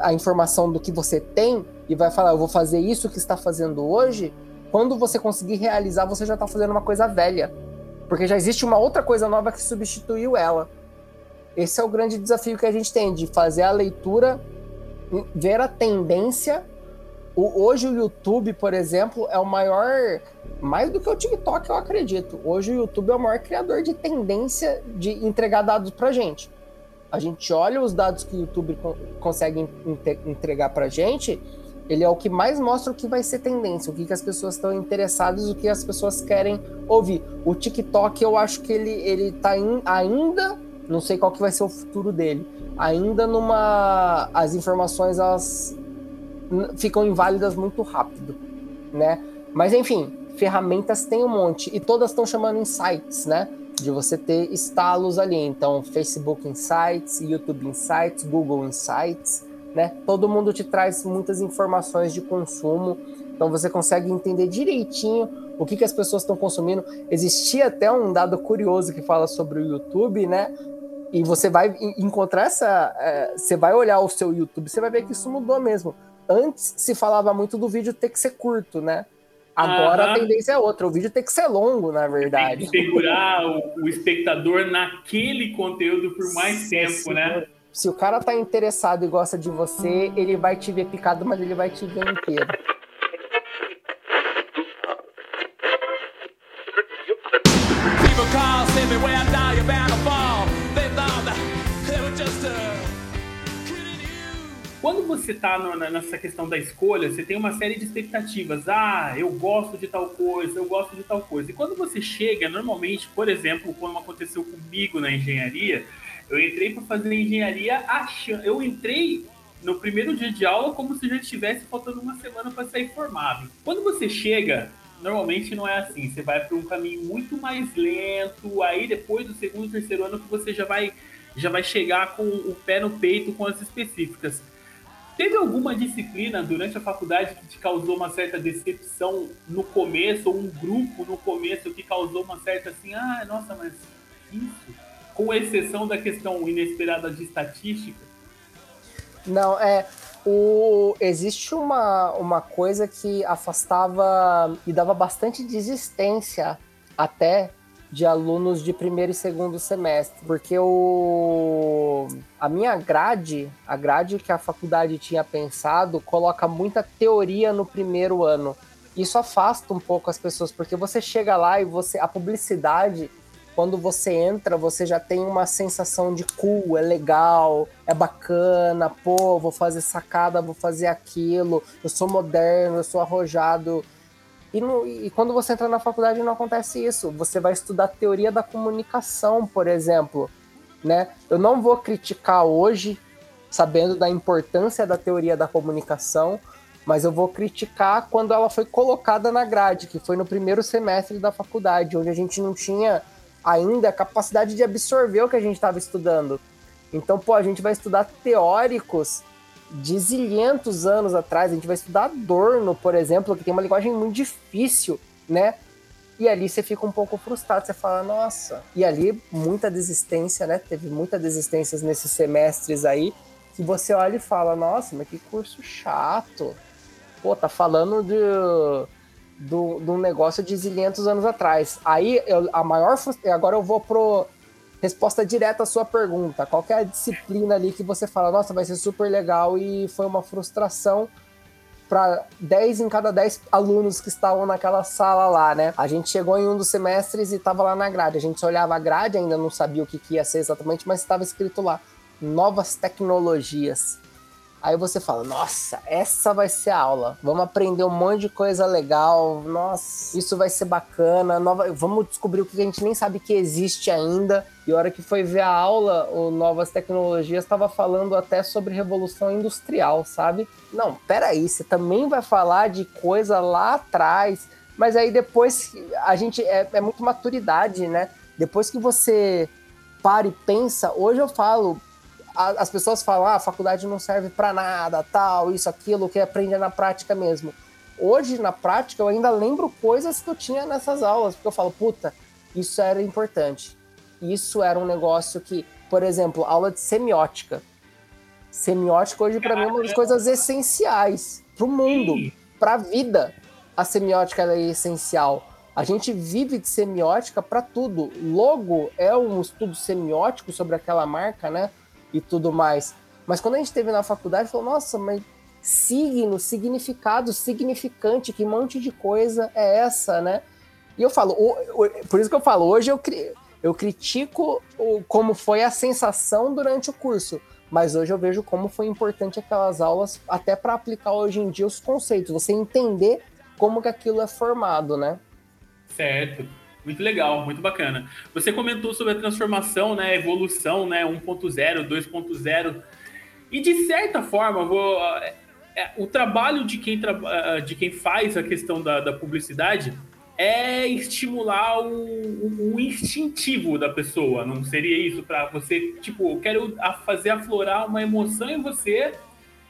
a informação do que você tem e vai falar, eu vou fazer isso que está fazendo hoje, quando você conseguir realizar, você já está fazendo uma coisa velha. Porque já existe uma outra coisa nova que substituiu ela. Esse é o grande desafio que a gente tem, de fazer a leitura, ver a tendência. O, hoje o YouTube, por exemplo, é o maior. Mais do que o TikTok, eu acredito. Hoje o YouTube é o maior criador de tendência de entregar dados pra gente a gente olha os dados que o YouTube consegue entregar para gente, ele é o que mais mostra o que vai ser tendência, o que, que as pessoas estão interessadas, o que as pessoas querem ouvir. O TikTok, eu acho que ele, ele tá in, ainda, não sei qual que vai ser o futuro dele, ainda numa... as informações, elas ficam inválidas muito rápido, né? Mas, enfim, ferramentas tem um monte, e todas estão chamando insights, né? De você ter estalos ali. Então, Facebook Insights, YouTube Insights, Google Insights, né? Todo mundo te traz muitas informações de consumo. Então, você consegue entender direitinho o que, que as pessoas estão consumindo. Existia até um dado curioso que fala sobre o YouTube, né? E você vai encontrar essa. É, você vai olhar o seu YouTube, você vai ver que isso mudou mesmo. Antes se falava muito do vídeo ter que ser curto, né? Agora a tendência é outra, o vídeo tem que ser longo, na verdade. Tem que segurar o, o espectador naquele conteúdo por mais se, tempo, se, né? Se o cara tá interessado e gosta de você, ele vai te ver picado, mas ele vai te ver inteiro. Quando você está nessa questão da escolha, você tem uma série de expectativas. Ah, eu gosto de tal coisa, eu gosto de tal coisa. E quando você chega, normalmente, por exemplo, como aconteceu comigo na engenharia, eu entrei para fazer engenharia achando. Eu entrei no primeiro dia de aula como se já estivesse faltando uma semana para sair formado. Quando você chega, normalmente não é assim. Você vai para um caminho muito mais lento. Aí depois do segundo, terceiro ano que você já vai já vai chegar com o pé no peito com as específicas. Teve alguma disciplina durante a faculdade que te causou uma certa decepção no começo, ou um grupo no começo que causou uma certa assim, ah, nossa, mas isso? Com exceção da questão inesperada de estatística? Não, é. O, existe uma, uma coisa que afastava e dava bastante desistência até de alunos de primeiro e segundo semestre, porque o a minha grade, a grade que a faculdade tinha pensado, coloca muita teoria no primeiro ano. Isso afasta um pouco as pessoas, porque você chega lá e você a publicidade quando você entra, você já tem uma sensação de cool, é legal, é bacana, pô, vou fazer sacada, vou fazer aquilo, eu sou moderno, eu sou arrojado, e, no, e, quando você entra na faculdade não acontece isso. Você vai estudar teoria da comunicação, por exemplo. Né? Eu não vou criticar hoje sabendo da importância da teoria da comunicação, mas eu vou criticar quando ela foi colocada na grade, que foi no primeiro semestre da faculdade, onde a gente não tinha ainda a capacidade de absorver o que a gente estava estudando. Então, pô, a gente vai estudar teóricos de zilhentos anos atrás, a gente vai estudar Adorno, por exemplo, que tem uma linguagem muito difícil, né? E ali você fica um pouco frustrado, você fala, nossa. E ali, muita desistência, né? Teve muita desistências nesses semestres aí, que você olha e fala, nossa, mas que curso chato. Pô, tá falando de, do, de um negócio de zilhentos anos atrás. Aí, eu, a maior Agora eu vou pro resposta direta à sua pergunta. Qual é a disciplina ali que você fala, nossa, vai ser super legal e foi uma frustração para 10 em cada 10 alunos que estavam naquela sala lá, né? A gente chegou em um dos semestres e estava lá na grade. A gente olhava a grade, ainda não sabia o que, que ia ser exatamente, mas estava escrito lá: novas tecnologias. Aí você fala, nossa, essa vai ser a aula. Vamos aprender um monte de coisa legal. Nossa, isso vai ser bacana. Nova... Vamos descobrir o que a gente nem sabe que existe ainda. E a hora que foi ver a aula, o Novas Tecnologias estava falando até sobre revolução industrial, sabe? Não, peraí, você também vai falar de coisa lá atrás. Mas aí depois a gente é, é muito maturidade, né? Depois que você para e pensa, hoje eu falo, as pessoas falam, ah, a faculdade não serve para nada, tal, isso, aquilo, que aprende na prática mesmo. Hoje, na prática, eu ainda lembro coisas que eu tinha nessas aulas, porque eu falo, puta, isso era importante. Isso era um negócio que, por exemplo, aula de semiótica. Semiótica hoje para mim é uma das coisas essenciais para o mundo, para a vida. A semiótica é essencial. A gente vive de semiótica para tudo. Logo é um estudo semiótico sobre aquela marca, né? E tudo mais. Mas quando a gente esteve na faculdade, falou, nossa, mas signo, significado, significante, que monte de coisa é essa, né? E eu falo, por isso que eu falo, hoje eu, eu critico como foi a sensação durante o curso, mas hoje eu vejo como foi importante aquelas aulas até para aplicar hoje em dia os conceitos, você entender como que aquilo é formado, né? Certo. Muito legal, muito bacana. Você comentou sobre a transformação, né, evolução, né, 1.0, 2.0. E de certa forma, vou, é, é, o trabalho de quem, tra, é, de quem faz a questão da, da publicidade é estimular o, o, o, instintivo da pessoa. Não seria isso para você, tipo, eu quero fazer aflorar uma emoção em você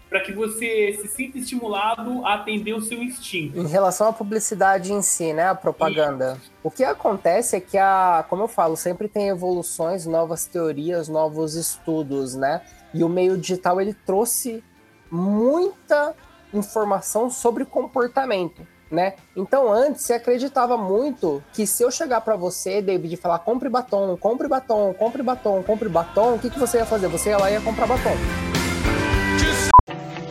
para que você se sinta estimulado a atender o seu instinto. Em relação à publicidade em si, né, a propaganda. Isso. O que acontece é que a, como eu falo, sempre tem evoluções, novas teorias, novos estudos, né? E o meio digital ele trouxe muita informação sobre comportamento. Né? Então antes se acreditava muito que se eu chegar para você, David, e falar compre batom, compre batom, compre batom, compre batom, o que, que você ia fazer? Você ia lá e ia comprar batom.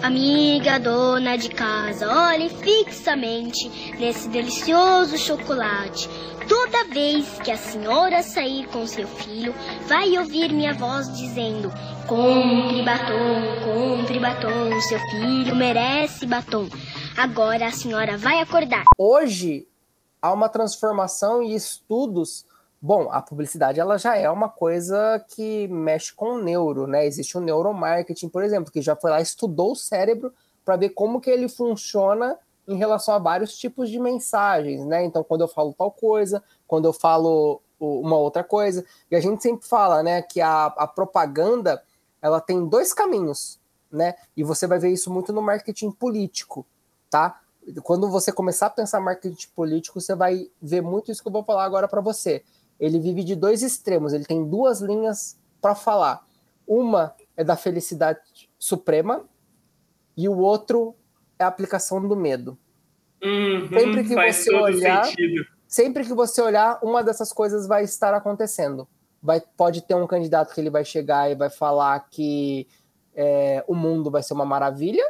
Amiga dona de casa, olhe fixamente nesse delicioso chocolate. Toda vez que a senhora sair com seu filho, vai ouvir minha voz dizendo: Compre batom, compre batom, seu filho merece batom. Agora a senhora vai acordar. Hoje há uma transformação e estudos Bom, a publicidade ela já é uma coisa que mexe com o neuro, né? Existe o neuromarketing, por exemplo, que já foi lá estudou o cérebro para ver como que ele funciona em relação a vários tipos de mensagens, né? Então, quando eu falo tal coisa, quando eu falo uma outra coisa, e a gente sempre fala, né, que a, a propaganda ela tem dois caminhos, né? E você vai ver isso muito no marketing político, tá? Quando você começar a pensar marketing político, você vai ver muito isso que eu vou falar agora para você ele vive de dois extremos, ele tem duas linhas para falar. Uma é da felicidade suprema e o outro é a aplicação do medo. Uhum, sempre que você olhar, sentido. sempre que você olhar, uma dessas coisas vai estar acontecendo. Vai, pode ter um candidato que ele vai chegar e vai falar que é, o mundo vai ser uma maravilha,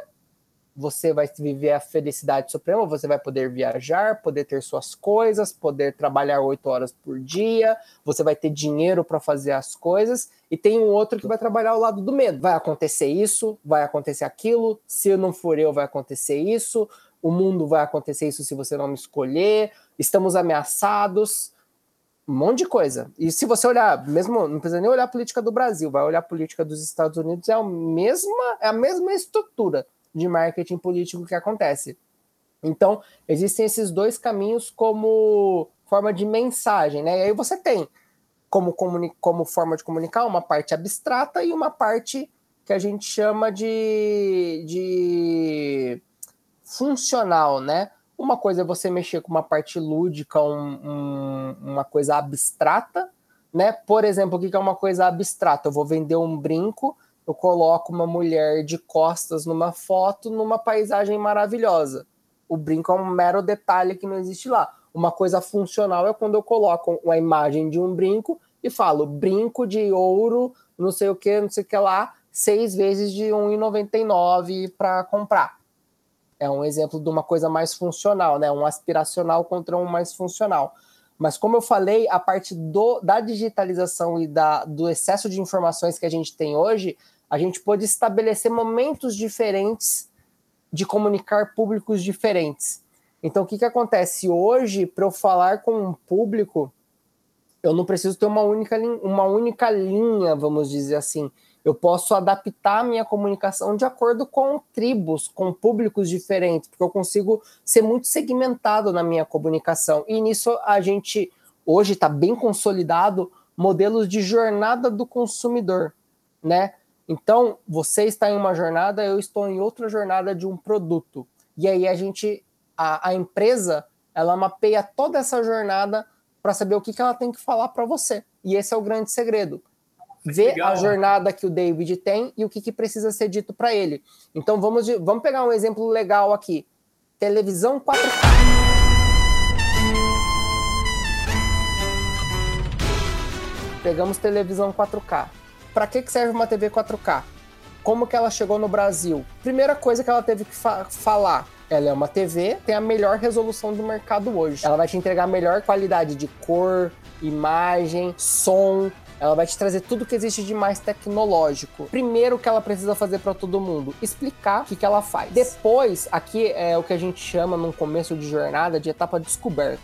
você vai viver a felicidade suprema, você vai poder viajar, poder ter suas coisas, poder trabalhar oito horas por dia, você vai ter dinheiro para fazer as coisas, e tem um outro que vai trabalhar ao lado do medo. Vai acontecer isso, vai acontecer aquilo, se eu não for eu, vai acontecer isso, o mundo vai acontecer isso se você não me escolher, estamos ameaçados. Um monte de coisa. E se você olhar, mesmo não precisa nem olhar a política do Brasil, vai olhar a política dos Estados Unidos, é a mesma, é a mesma estrutura de marketing político que acontece. Então, existem esses dois caminhos como forma de mensagem, né? E aí você tem como, como forma de comunicar uma parte abstrata e uma parte que a gente chama de, de funcional, né? Uma coisa é você mexer com uma parte lúdica, um, um, uma coisa abstrata, né? Por exemplo, o que é uma coisa abstrata? Eu vou vender um brinco, eu coloco uma mulher de costas numa foto, numa paisagem maravilhosa. O brinco é um mero detalhe que não existe lá. Uma coisa funcional é quando eu coloco uma imagem de um brinco e falo brinco de ouro, não sei o que, não sei o que lá, seis vezes de R$1,99 para comprar. É um exemplo de uma coisa mais funcional, né? Um aspiracional contra um mais funcional. Mas como eu falei, a parte do, da digitalização e da, do excesso de informações que a gente tem hoje, a gente pode estabelecer momentos diferentes de comunicar públicos diferentes. Então, o que, que acontece? Hoje, para eu falar com um público, eu não preciso ter uma única, uma única linha, vamos dizer assim. Eu posso adaptar a minha comunicação de acordo com tribos, com públicos diferentes, porque eu consigo ser muito segmentado na minha comunicação. E nisso a gente hoje está bem consolidado modelos de jornada do consumidor, né? Então, você está em uma jornada, eu estou em outra jornada de um produto. E aí a gente, a, a empresa, ela mapeia toda essa jornada para saber o que, que ela tem que falar para você. E esse é o grande segredo ver Legal, a jornada que o David tem e o que, que precisa ser dito para ele. Então vamos, vamos pegar um exemplo legal aqui: televisão 4K. Pegamos televisão 4K. Para que, que serve uma TV 4K? Como que ela chegou no Brasil? Primeira coisa que ela teve que fa falar, ela é uma TV, tem a melhor resolução do mercado hoje. Ela vai te entregar a melhor qualidade de cor, imagem, som, ela vai te trazer tudo que existe de mais tecnológico. Primeiro, o que ela precisa fazer para todo mundo? Explicar o que, que ela faz. Depois, aqui é o que a gente chama, num começo de jornada, de etapa descoberta,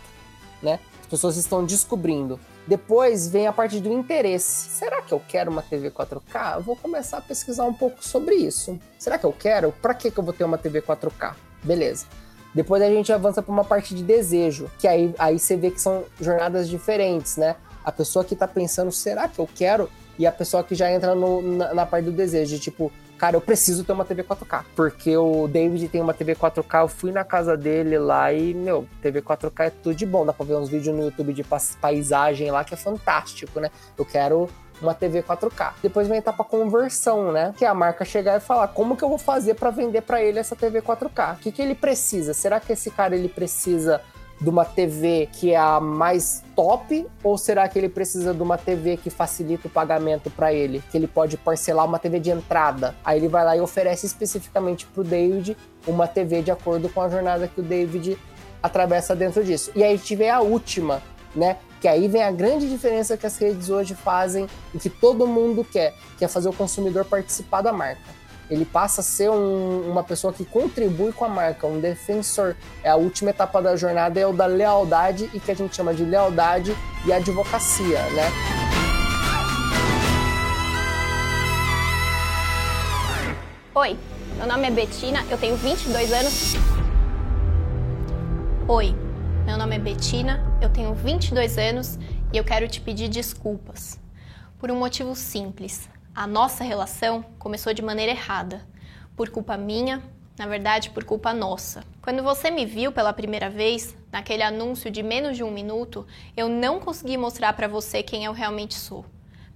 né? As pessoas estão descobrindo. Depois vem a parte do interesse. Será que eu quero uma TV 4K? Eu vou começar a pesquisar um pouco sobre isso. Será que eu quero? Para que, eu vou ter uma TV 4K? Beleza. Depois a gente avança para uma parte de desejo, que aí, aí você vê que são jornadas diferentes, né? a pessoa que tá pensando, será que eu quero? E a pessoa que já entra no, na, na, parte do desejo, tipo, cara, eu preciso ter uma TV 4K. Porque o David tem uma TV 4K, eu fui na casa dele lá e, meu, TV 4K é tudo de bom. Dá pra ver uns vídeos no YouTube de paisagem lá que é fantástico, né? Eu quero uma TV 4K. Depois vem a etapa conversão, né? Que é a marca chegar e falar como que eu vou fazer para vender para ele essa TV 4K? O que, que ele precisa? Será que esse cara ele precisa de uma TV que é a mais top ou será que ele precisa de uma TV que facilita o pagamento para ele, que ele pode parcelar uma TV de entrada? Aí ele vai lá e oferece especificamente para o David uma TV de acordo com a jornada que o David atravessa dentro disso. E aí vê a última, né? Que aí vem a grande diferença que as redes hoje fazem e que todo mundo quer, que é fazer o consumidor participar da marca ele passa a ser um, uma pessoa que contribui com a marca, um defensor. É a última etapa da jornada é o da lealdade e que a gente chama de lealdade e advocacia, né? Oi, meu nome é Betina, eu tenho 22 anos. Oi, meu nome é Betina, eu tenho 22 anos e eu quero te pedir desculpas. Por um motivo simples. A nossa relação começou de maneira errada, por culpa minha, na verdade por culpa nossa. Quando você me viu pela primeira vez, naquele anúncio de menos de um minuto, eu não consegui mostrar para você quem eu realmente sou.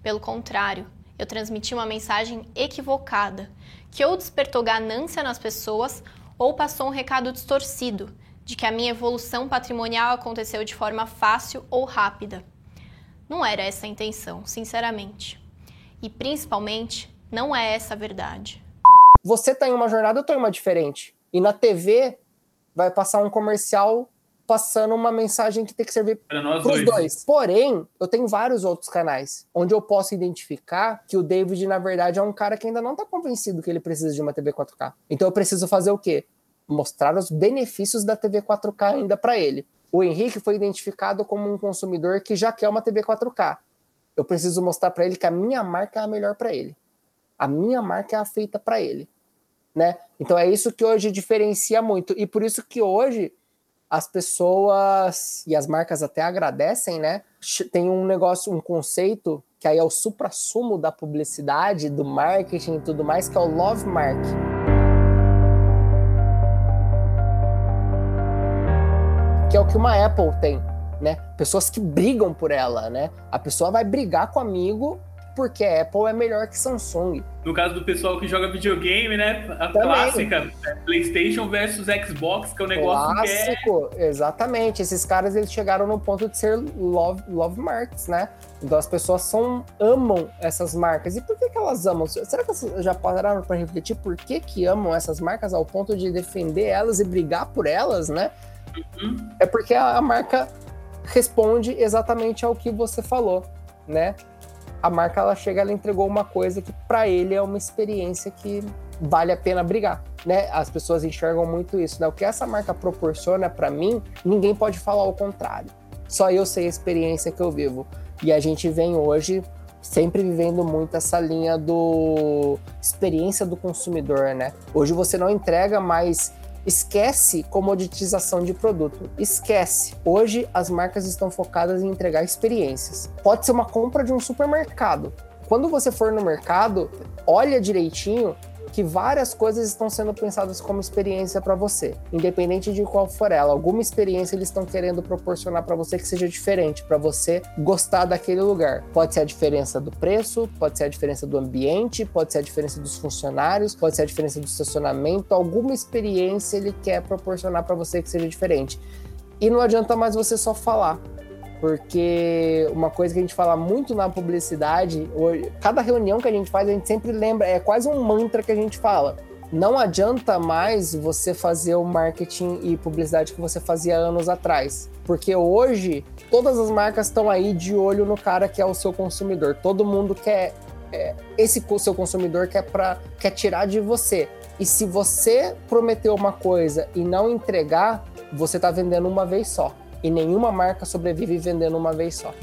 Pelo contrário, eu transmiti uma mensagem equivocada, que ou despertou ganância nas pessoas ou passou um recado distorcido de que a minha evolução patrimonial aconteceu de forma fácil ou rápida. Não era essa a intenção, sinceramente. E principalmente, não é essa a verdade. Você tá em uma jornada, eu tô em uma diferente. E na TV vai passar um comercial passando uma mensagem que tem que servir para os dois. dois. Porém, eu tenho vários outros canais onde eu posso identificar que o David, na verdade, é um cara que ainda não está convencido que ele precisa de uma TV 4K. Então eu preciso fazer o quê? Mostrar os benefícios da TV 4K ainda para ele. O Henrique foi identificado como um consumidor que já quer uma TV 4K. Eu preciso mostrar para ele que a minha marca é a melhor para ele. A minha marca é a feita para ele, né? Então é isso que hoje diferencia muito e por isso que hoje as pessoas e as marcas até agradecem, né? Tem um negócio, um conceito que aí é o supra-sumo da publicidade, do marketing e tudo mais, que é o Love Mark. Que é o que uma Apple tem, né? Pessoas que brigam por ela, né? A pessoa vai brigar com o amigo porque a Apple é melhor que Samsung. No caso do pessoal que joga videogame, né? A Também. clássica, é PlayStation versus Xbox, que é um negócio Clássico, que é... exatamente. Esses caras eles chegaram no ponto de ser love, love marks, né? Então as pessoas são, amam essas marcas. E por que, que elas amam? Será que elas já pararam para refletir por que, que amam essas marcas ao ponto de defender elas e brigar por elas, né? Uhum. É porque a marca responde exatamente ao que você falou, né? a marca ela chega, ela entregou uma coisa que para ele é uma experiência que vale a pena brigar, né? As pessoas enxergam muito isso, né? O que essa marca proporciona para mim, ninguém pode falar o contrário. Só eu sei a experiência que eu vivo. E a gente vem hoje sempre vivendo muito essa linha do experiência do consumidor, né? Hoje você não entrega mais Esquece comoditização de produto. Esquece. Hoje as marcas estão focadas em entregar experiências. Pode ser uma compra de um supermercado. Quando você for no mercado, olha direitinho que várias coisas estão sendo pensadas como experiência para você, independente de qual for ela. Alguma experiência eles estão querendo proporcionar para você que seja diferente, para você gostar daquele lugar. Pode ser a diferença do preço, pode ser a diferença do ambiente, pode ser a diferença dos funcionários, pode ser a diferença do estacionamento. Alguma experiência ele quer proporcionar para você que seja diferente. E não adianta mais você só falar porque uma coisa que a gente fala muito na publicidade, cada reunião que a gente faz, a gente sempre lembra, é quase um mantra que a gente fala. Não adianta mais você fazer o marketing e publicidade que você fazia anos atrás. Porque hoje, todas as marcas estão aí de olho no cara que é o seu consumidor. Todo mundo quer. É, esse seu consumidor quer, pra, quer tirar de você. E se você prometeu uma coisa e não entregar, você está vendendo uma vez só e nenhuma marca sobrevive vendendo uma vez só.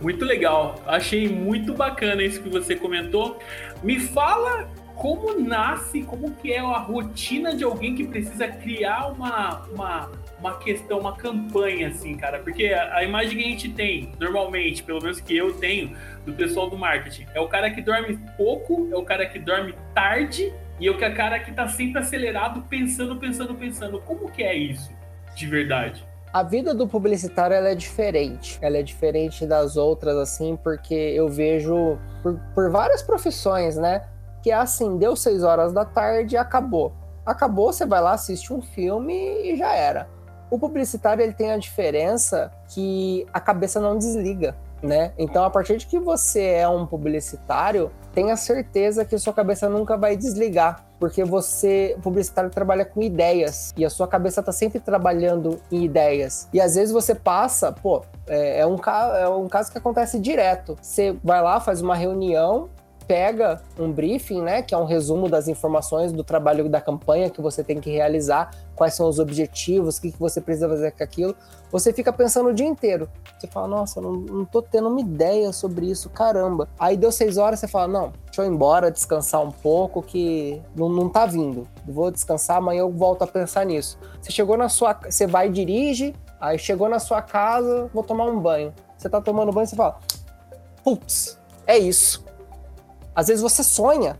Muito legal, achei muito bacana isso que você comentou. Me fala como nasce, como que é a rotina de alguém que precisa criar uma, uma, uma questão, uma campanha, assim, cara. Porque a, imagem que a gente tem, normalmente, pelo menos que eu tenho, do pessoal do marketing, é o cara que dorme pouco, é o cara que dorme tarde e é o cara que tá sempre acelerado, pensando, pensando, pensando. Como que é isso, de verdade? A vida do publicitário ela é diferente. Ela é diferente das outras, assim, porque eu vejo por, por várias profissões, né? Que é assim, deu seis horas da tarde e acabou. Acabou, você vai lá, assiste um filme e já era. O publicitário ele tem a diferença que a cabeça não desliga né? Então, a partir de que você é um publicitário, tenha certeza que sua cabeça nunca vai desligar, porque você, publicitário, trabalha com ideias e a sua cabeça está sempre trabalhando em ideias. E às vezes você passa, pô, é, é, um, é um caso que acontece direto. Você vai lá, faz uma reunião, pega um briefing, né, que é um resumo das informações do trabalho da campanha que você tem que realizar, quais são os objetivos, o que, que você precisa fazer com aquilo, você fica pensando o dia inteiro. Você fala, nossa, não, não tô tendo uma ideia sobre isso, caramba. Aí deu seis horas, você fala, não, deixa eu ir embora, descansar um pouco, que não, não tá vindo. Vou descansar, amanhã eu volto a pensar nisso. Você chegou na sua... Você vai e dirige, aí chegou na sua casa, vou tomar um banho. Você tá tomando banho, você fala, putz, é isso às vezes você sonha,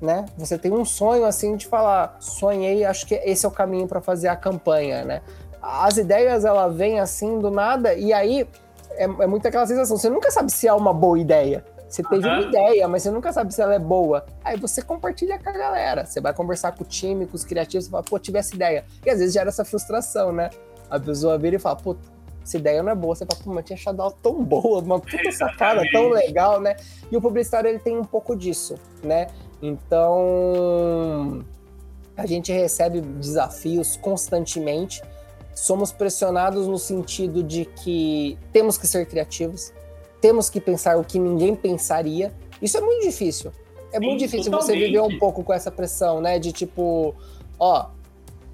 né? Você tem um sonho assim de falar, sonhei, acho que esse é o caminho para fazer a campanha, né? As ideias ela vêm assim do nada e aí é, é muito aquela sensação, você nunca sabe se é uma boa ideia. Você teve uhum. uma ideia, mas você nunca sabe se ela é boa. Aí você compartilha com a galera. Você vai conversar com o time, com os criativos, você fala, pô, tive essa ideia. E às vezes gera essa frustração, né? A pessoa vira e fala, pô, essa ideia não é boa. Você fala, pô, mas tinha achado ela tão boa, uma puta sacada tão legal, né? E o publicitário, ele tem um pouco disso, né? Então, a gente recebe desafios constantemente, somos pressionados no sentido de que temos que ser criativos, temos que pensar o que ninguém pensaria. Isso é muito difícil. É Sim, muito difícil totalmente. você viver um pouco com essa pressão, né? De tipo, ó,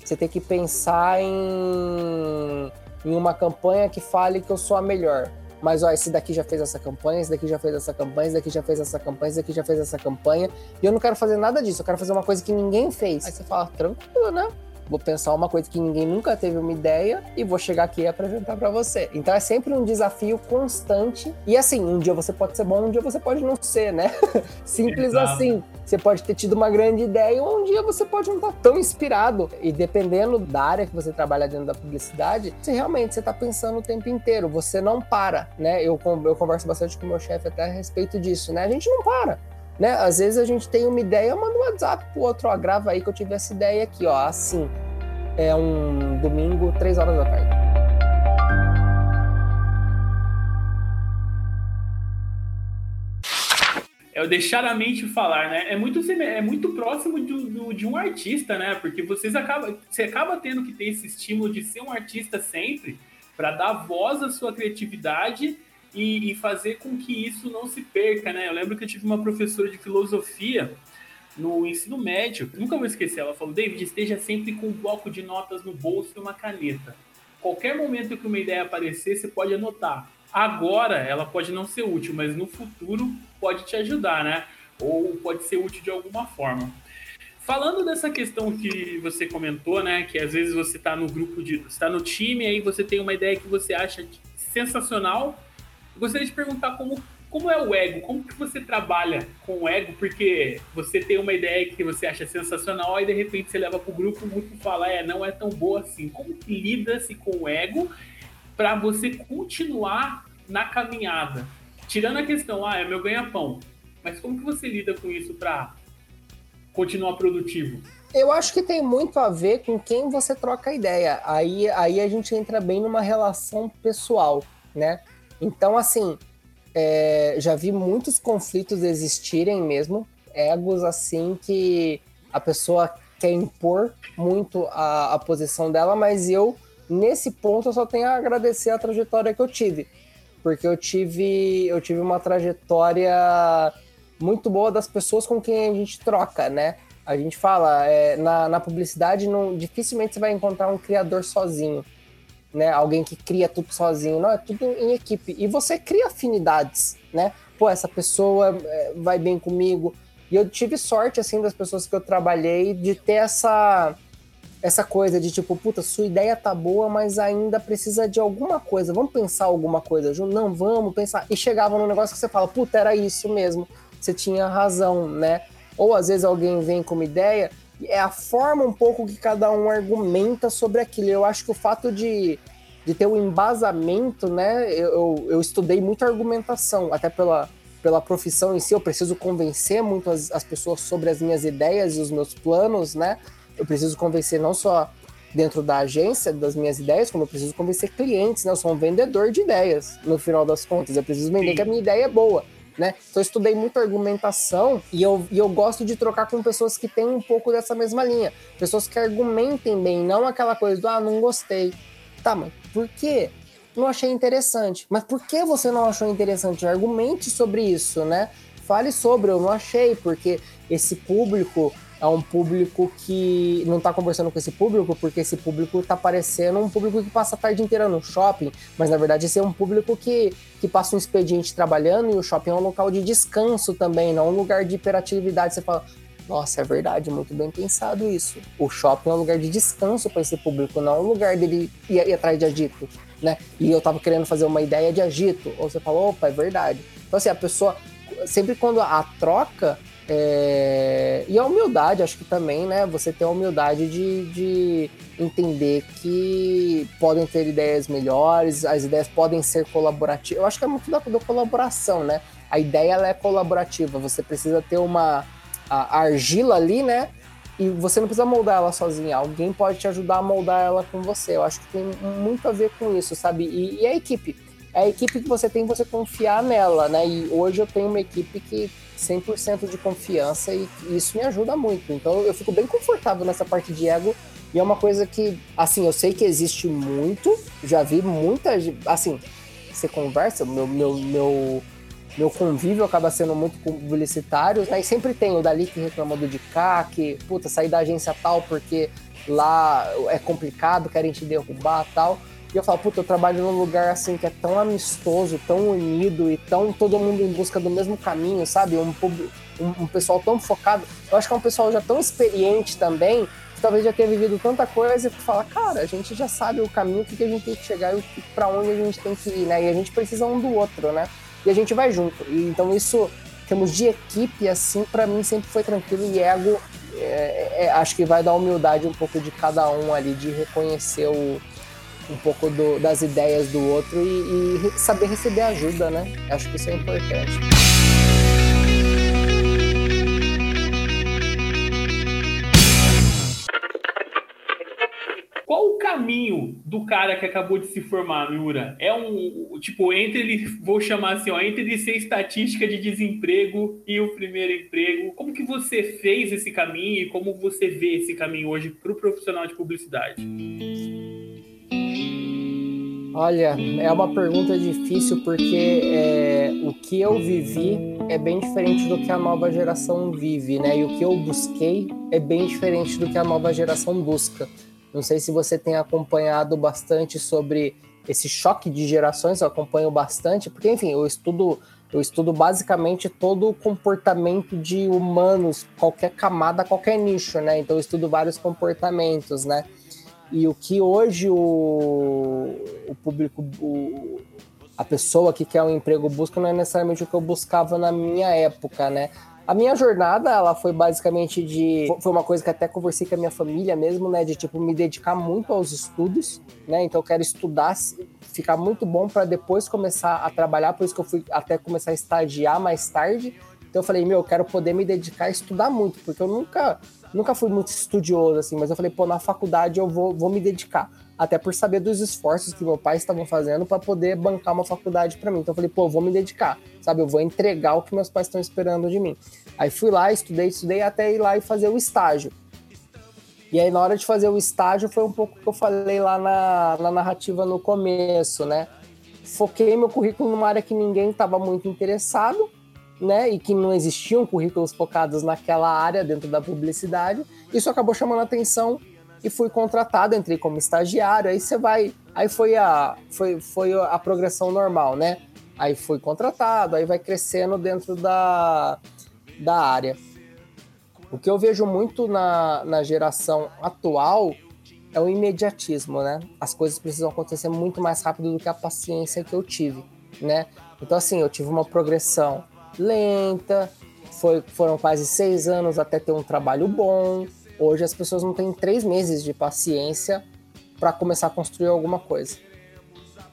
você tem que pensar em em uma campanha que fale que eu sou a melhor. Mas ó, esse daqui já fez essa campanha, esse daqui já fez essa campanha, esse daqui já fez essa campanha, esse daqui já fez essa campanha. E eu não quero fazer nada disso, eu quero fazer uma coisa que ninguém fez. Aí você fala, tranquilo, né? Vou pensar uma coisa que ninguém nunca teve uma ideia e vou chegar aqui e apresentar para você. Então é sempre um desafio constante. E assim, um dia você pode ser bom, um dia você pode não ser, né? Simples Exato. assim. Você pode ter tido uma grande ideia ou um dia você pode não estar tá tão inspirado. E dependendo da área que você trabalha dentro da publicidade, você realmente você está pensando o tempo inteiro. Você não para, né? Eu, eu converso bastante com o meu chefe até a respeito disso, né? A gente não para né? Às vezes a gente tem uma ideia, manda um WhatsApp pro outro, ó, grava aí que eu tive essa ideia aqui, ó, assim. É um domingo, três horas da tarde. é o deixar a mente falar, né? É muito, é muito próximo do, do, de um artista, né? Porque vocês acaba, você acaba tendo que ter esse estímulo de ser um artista sempre para dar voz à sua criatividade e, e, fazer com que isso não se perca, né? Eu lembro que eu tive uma professora de filosofia no ensino médio, nunca vou esquecer, ela falou, David, esteja sempre com um bloco de notas no bolso e uma caneta. Qualquer momento que uma ideia aparecer, você pode anotar. Agora, ela pode não ser útil, mas no futuro pode te ajudar, né? Ou pode ser útil de alguma forma. Falando dessa questão que você comentou, né? Que às vezes você está no grupo de. está no time, aí você tem uma ideia que você acha sensacional, gostaria de perguntar como, como é o ego, como que você trabalha com o ego, porque você tem uma ideia que você acha sensacional e de repente você leva para o grupo, o grupo fala, é, não é tão boa assim. Como que lida-se com o ego para você continuar na caminhada? Tirando a questão, ah, é meu ganha-pão, mas como que você lida com isso para continuar produtivo? Eu acho que tem muito a ver com quem você troca ideia. Aí, aí a gente entra bem numa relação pessoal, né? Então, assim, é, já vi muitos conflitos existirem mesmo, egos assim que a pessoa quer impor muito a, a posição dela, mas eu, nesse ponto, eu só tenho a agradecer a trajetória que eu tive. Porque eu tive, eu tive uma trajetória muito boa das pessoas com quem a gente troca, né? A gente fala, é, na, na publicidade, não, dificilmente você vai encontrar um criador sozinho né? Alguém que cria tudo sozinho. Não, é tudo em equipe. E você cria afinidades, né? Pô, essa pessoa é, vai bem comigo. E eu tive sorte, assim, das pessoas que eu trabalhei de ter essa essa coisa de tipo, puta, sua ideia tá boa, mas ainda precisa de alguma coisa. Vamos pensar alguma coisa junto? Não, vamos pensar. E chegava num negócio que você fala, puta, era isso mesmo. Você tinha razão, né? Ou às vezes alguém vem com uma ideia é a forma um pouco que cada um argumenta sobre aquilo. Eu acho que o fato de, de ter um embasamento, né? Eu, eu estudei muito argumentação, até pela, pela profissão em si, eu preciso convencer muito as, as pessoas sobre as minhas ideias e os meus planos, né? Eu preciso convencer não só dentro da agência das minhas ideias, como eu preciso convencer clientes, né? Eu sou um vendedor de ideias, no final das contas. Eu preciso vender Sim. que a minha ideia é boa né? Então eu estudei muito argumentação e eu, e eu gosto de trocar com pessoas que têm um pouco dessa mesma linha. Pessoas que argumentem bem, não aquela coisa do, ah, não gostei. Tá, mas por quê? Não achei interessante. Mas por que você não achou interessante? Argumente sobre isso, né? Fale sobre, eu não achei, porque esse público é um público que não está conversando com esse público, porque esse público está parecendo um público que passa a tarde inteira no shopping, mas na verdade esse é um público que, que passa um expediente trabalhando e o shopping é um local de descanso também, não um lugar de hiperatividade. Você fala, nossa, é verdade, muito bem pensado isso. O shopping é um lugar de descanso para esse público, não um lugar dele ir, ir atrás de agito, né? E eu tava querendo fazer uma ideia de agito, ou você falou, opa, é verdade. Então assim, a pessoa, sempre quando a troca é... E a humildade, acho que também, né? Você ter a humildade de, de entender que podem ter ideias melhores, as ideias podem ser colaborativas. Eu acho que é muito da, da colaboração, né? A ideia ela é colaborativa, você precisa ter uma argila ali, né? E você não precisa moldar ela sozinha, alguém pode te ajudar a moldar ela com você. Eu acho que tem muito a ver com isso, sabe? E, e a equipe. É a equipe que você tem, você confiar nela, né? E hoje eu tenho uma equipe que 100% de confiança e isso me ajuda muito. Então eu fico bem confortável nessa parte de ego e é uma coisa que, assim, eu sei que existe muito, já vi muita, assim, você conversa, meu, meu, meu, meu convívio acaba sendo muito com publicitários, né? E sempre tem o dali que reclamou do de cá, que, puta, sair da agência tal porque lá é complicado, querem te derrubar tal. E eu falo, puta, eu trabalho num lugar assim que é tão amistoso, tão unido e tão todo mundo em busca do mesmo caminho, sabe? Um, um, um pessoal tão focado. Eu acho que é um pessoal já tão experiente também, que talvez já tenha vivido tanta coisa que fala, cara, a gente já sabe o caminho, o que, que a gente tem que chegar e para onde a gente tem que ir, né? E a gente precisa um do outro, né? E a gente vai junto. E, então isso, temos de equipe, assim, para mim sempre foi tranquilo e ego, é, é, acho que vai dar humildade um pouco de cada um ali, de reconhecer o um pouco do, das ideias do outro e, e saber receber ajuda, né? Acho que isso é importante. Qual o caminho do cara que acabou de se formar, Miura? É um, tipo, entre ele, vou chamar assim, ó, entre ele ser estatística de desemprego e o primeiro emprego, como que você fez esse caminho e como você vê esse caminho hoje para o profissional de publicidade? Olha, é uma pergunta difícil porque é, o que eu vivi é bem diferente do que a nova geração vive, né? E o que eu busquei é bem diferente do que a nova geração busca. Não sei se você tem acompanhado bastante sobre esse choque de gerações, eu acompanho bastante, porque enfim, eu estudo eu estudo basicamente todo o comportamento de humanos, qualquer camada, qualquer nicho, né? Então eu estudo vários comportamentos, né? E o que hoje o, o público, o, a pessoa que quer um emprego busca não é necessariamente o que eu buscava na minha época, né? A minha jornada, ela foi basicamente de. Foi uma coisa que até conversei com a minha família mesmo, né? De tipo, me dedicar muito aos estudos, né? Então eu quero estudar, ficar muito bom para depois começar a trabalhar. Por isso que eu fui até começar a estagiar mais tarde. Então eu falei, meu, eu quero poder me dedicar a estudar muito, porque eu nunca nunca fui muito estudioso, assim, mas eu falei, pô, na faculdade eu vou, vou me dedicar. Até por saber dos esforços que meu pai estavam fazendo para poder bancar uma faculdade para mim. Então eu falei, pô, vou me dedicar, sabe? Eu vou entregar o que meus pais estão esperando de mim. Aí fui lá, estudei, estudei até ir lá e fazer o estágio. E aí, na hora de fazer o estágio, foi um pouco que eu falei lá na, na narrativa no começo, né? Foquei meu currículo numa área que ninguém estava muito interessado, né, e que não existiam currículos focados naquela área dentro da publicidade. Isso acabou chamando atenção e fui contratado, entrei como estagiário. Aí você vai, aí foi a foi, foi a progressão normal, né? Aí fui contratado, aí vai crescendo dentro da, da área. O que eu vejo muito na, na geração atual é o imediatismo, né? As coisas precisam acontecer muito mais rápido do que a paciência que eu tive, né? Então, assim, eu tive uma progressão lenta, foi, foram quase seis anos até ter um trabalho bom. Hoje as pessoas não têm três meses de paciência para começar a construir alguma coisa.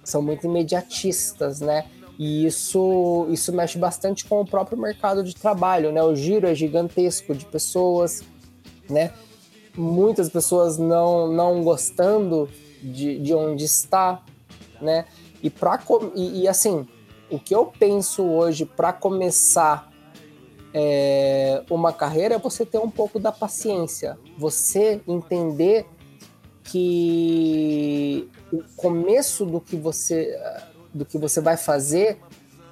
São muito imediatistas, né? E isso, isso mexe bastante com o próprio mercado de trabalho, né? O giro é gigantesco de pessoas, né? Muitas pessoas não, não gostando de, de onde está, né? E, pra, e, e assim, o que eu penso hoje para começar é, uma carreira é você ter um pouco da paciência, você entender que o começo do que você do que você vai fazer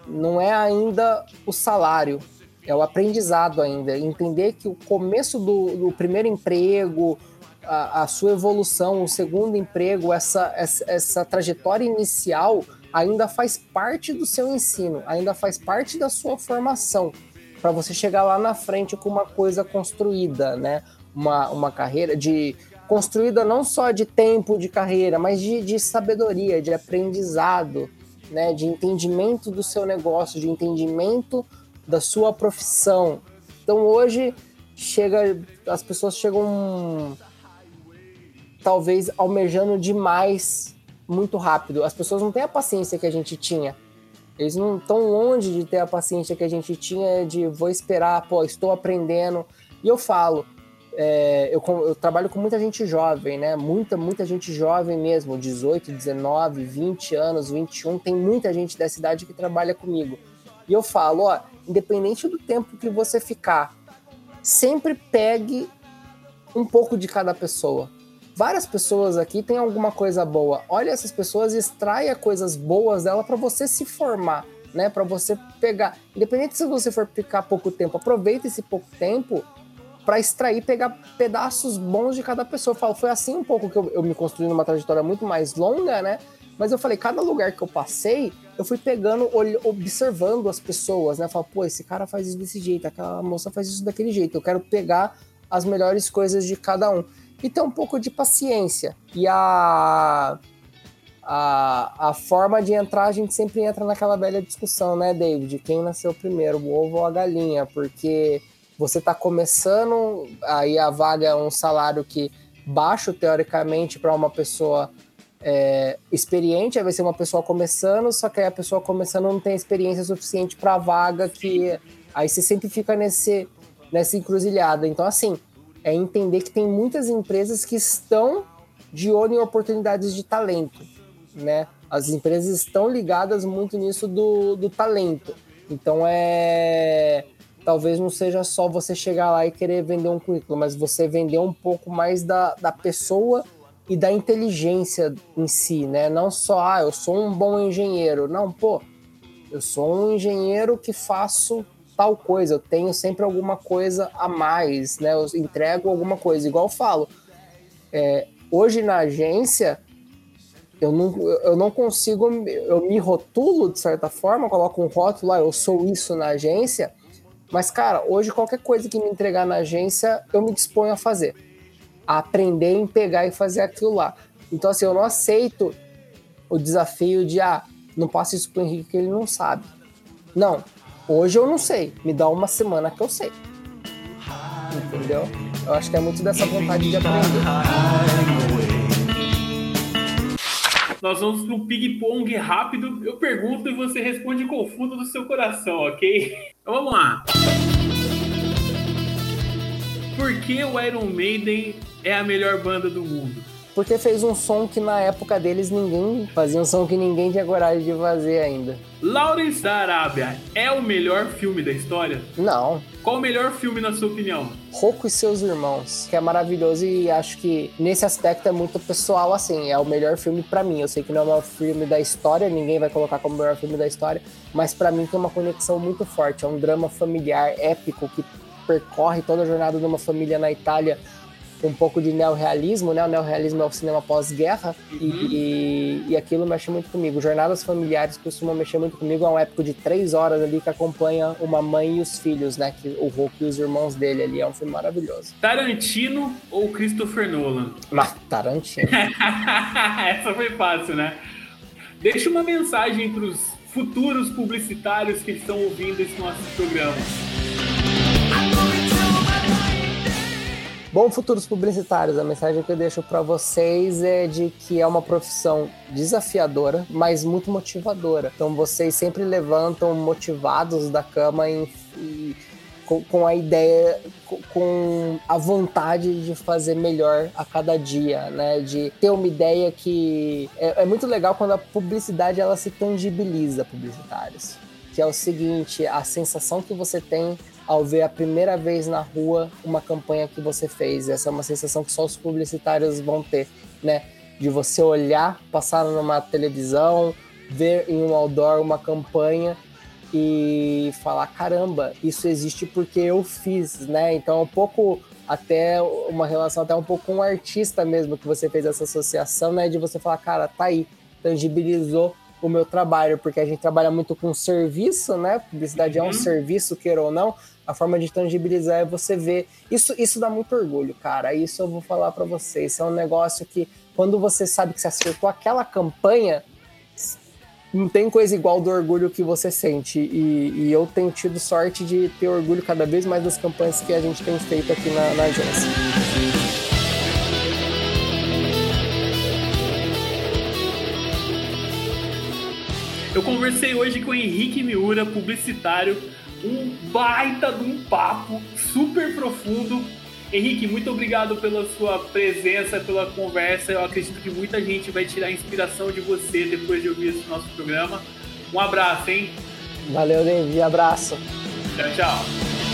não é ainda o salário, é o aprendizado ainda. Entender que o começo do, do primeiro emprego, a, a, sua evolução, o segundo emprego, essa, essa, essa trajetória inicial ainda faz parte do seu ensino, ainda faz parte da sua formação, para você chegar lá na frente com uma coisa construída, né? Uma, uma carreira de construída não só de tempo de carreira, mas de, de sabedoria, de aprendizado, né? De entendimento do seu negócio, de entendimento da sua profissão. Então hoje chega, as pessoas chegam talvez almejando demais muito rápido. As pessoas não têm a paciência que a gente tinha. Eles não estão longe de ter a paciência que a gente tinha de vou esperar, pô, estou aprendendo. E eu falo, é, eu, eu, trabalho com muita gente jovem, né? Muita, muita gente jovem mesmo, 18, 19, 20 anos, 21. Tem muita gente dessa idade que trabalha comigo. E eu falo, ó, independente do tempo que você ficar, sempre pegue um pouco de cada pessoa várias pessoas aqui têm alguma coisa boa. Olha essas pessoas e extraia coisas boas dela para você se formar, né? Para você pegar, independente se você for ficar pouco tempo, aproveita esse pouco tempo para extrair, pegar pedaços bons de cada pessoa. Eu falo, foi assim um pouco que eu, eu me construí numa trajetória muito mais longa, né? Mas eu falei, cada lugar que eu passei, eu fui pegando, observando as pessoas, né? Falar, pô, esse cara faz isso desse jeito, aquela moça faz isso daquele jeito. Eu quero pegar as melhores coisas de cada um. E ter um pouco de paciência. E a, a, a forma de entrar, a gente sempre entra naquela velha discussão, né, David? Quem nasceu primeiro, o ovo ou a galinha? Porque você está começando, aí a vaga é um salário que baixo, teoricamente, para uma pessoa é, experiente, vai ser uma pessoa começando, só que aí a pessoa começando não tem experiência suficiente para a vaga que aí você sempre fica nesse nessa encruzilhada. Então assim, é entender que tem muitas empresas que estão de olho em oportunidades de talento, né? As empresas estão ligadas muito nisso do, do talento. Então é talvez não seja só você chegar lá e querer vender um currículo, mas você vender um pouco mais da, da pessoa e da inteligência em si, né? Não só, ah, eu sou um bom engenheiro. Não, pô, eu sou um engenheiro que faço tal coisa, eu tenho sempre alguma coisa a mais, né? Eu entrego alguma coisa. Igual eu falo, é, hoje na agência, eu não, eu não consigo, eu me rotulo de certa forma, coloco um rótulo lá, eu sou isso na agência, mas cara, hoje qualquer coisa que me entregar na agência, eu me disponho a fazer a aprender em pegar e fazer aquilo lá. Então, assim, eu não aceito o desafio de, ah, não passe isso pro Henrique que ele não sabe. Não, hoje eu não sei. Me dá uma semana que eu sei. Entendeu? Eu acho que é muito dessa vontade de aprender. Nós vamos pro ping-pong rápido. Eu pergunto e você responde com o fundo do seu coração, ok? Então vamos lá. Por que o Iron Maiden é a melhor banda do mundo? Porque fez um som que na época deles ninguém fazia um som que ninguém tinha coragem de fazer ainda. Lawrence da Arábia é o melhor filme da história? Não. Qual o melhor filme na sua opinião? Rocco e seus irmãos, que é maravilhoso e acho que nesse aspecto é muito pessoal assim, é o melhor filme para mim. Eu sei que não é o maior filme da história, ninguém vai colocar como o melhor filme da história, mas para mim tem uma conexão muito forte, é um drama familiar épico que percorre toda a jornada de uma família na Itália um pouco de neorrealismo, né? O neorrealismo é o cinema pós-guerra uhum. e, e aquilo mexe muito comigo. Jornadas familiares costumam mexer muito comigo. É um épico de três horas ali que acompanha uma mãe e os filhos, né? Que, o Hulk e os irmãos dele ali. É um filme maravilhoso. Tarantino ou Christopher Nolan? Mas, Tarantino. Essa foi fácil, né? Deixa uma mensagem para os futuros publicitários que estão ouvindo esse nosso programa. Bom, futuros publicitários, a mensagem que eu deixo para vocês é de que é uma profissão desafiadora, mas muito motivadora. Então vocês sempre levantam motivados da cama em, com, com, a ideia, com, com a vontade de fazer melhor a cada dia, né? De ter uma ideia que é, é muito legal quando a publicidade ela se tangibiliza, publicitários. Que é o seguinte, a sensação que você tem ao ver a primeira vez na rua uma campanha que você fez. Essa é uma sensação que só os publicitários vão ter, né? De você olhar, passar numa televisão, ver em um outdoor uma campanha e falar: caramba, isso existe porque eu fiz, né? Então, é um pouco até uma relação até um pouco com o artista mesmo que você fez essa associação, né? De você falar, cara, tá aí, tangibilizou o meu trabalho, porque a gente trabalha muito com serviço, né? Publicidade uhum. é um uhum. serviço, queira ou não a forma de tangibilizar é você ver. Isso, isso dá muito orgulho, cara. Isso eu vou falar para vocês. Isso é um negócio que, quando você sabe que você acertou aquela campanha, não tem coisa igual do orgulho que você sente. E, e, eu tenho tido sorte de ter orgulho cada vez mais das campanhas que a gente tem feito aqui na, na agência. Eu conversei hoje com Henrique Miura, publicitário um baita de um papo super profundo. Henrique, muito obrigado pela sua presença, pela conversa. Eu acredito que muita gente vai tirar inspiração de você depois de ouvir esse nosso programa. Um abraço, hein? Valeu, David. Abraço. Tchau, tchau.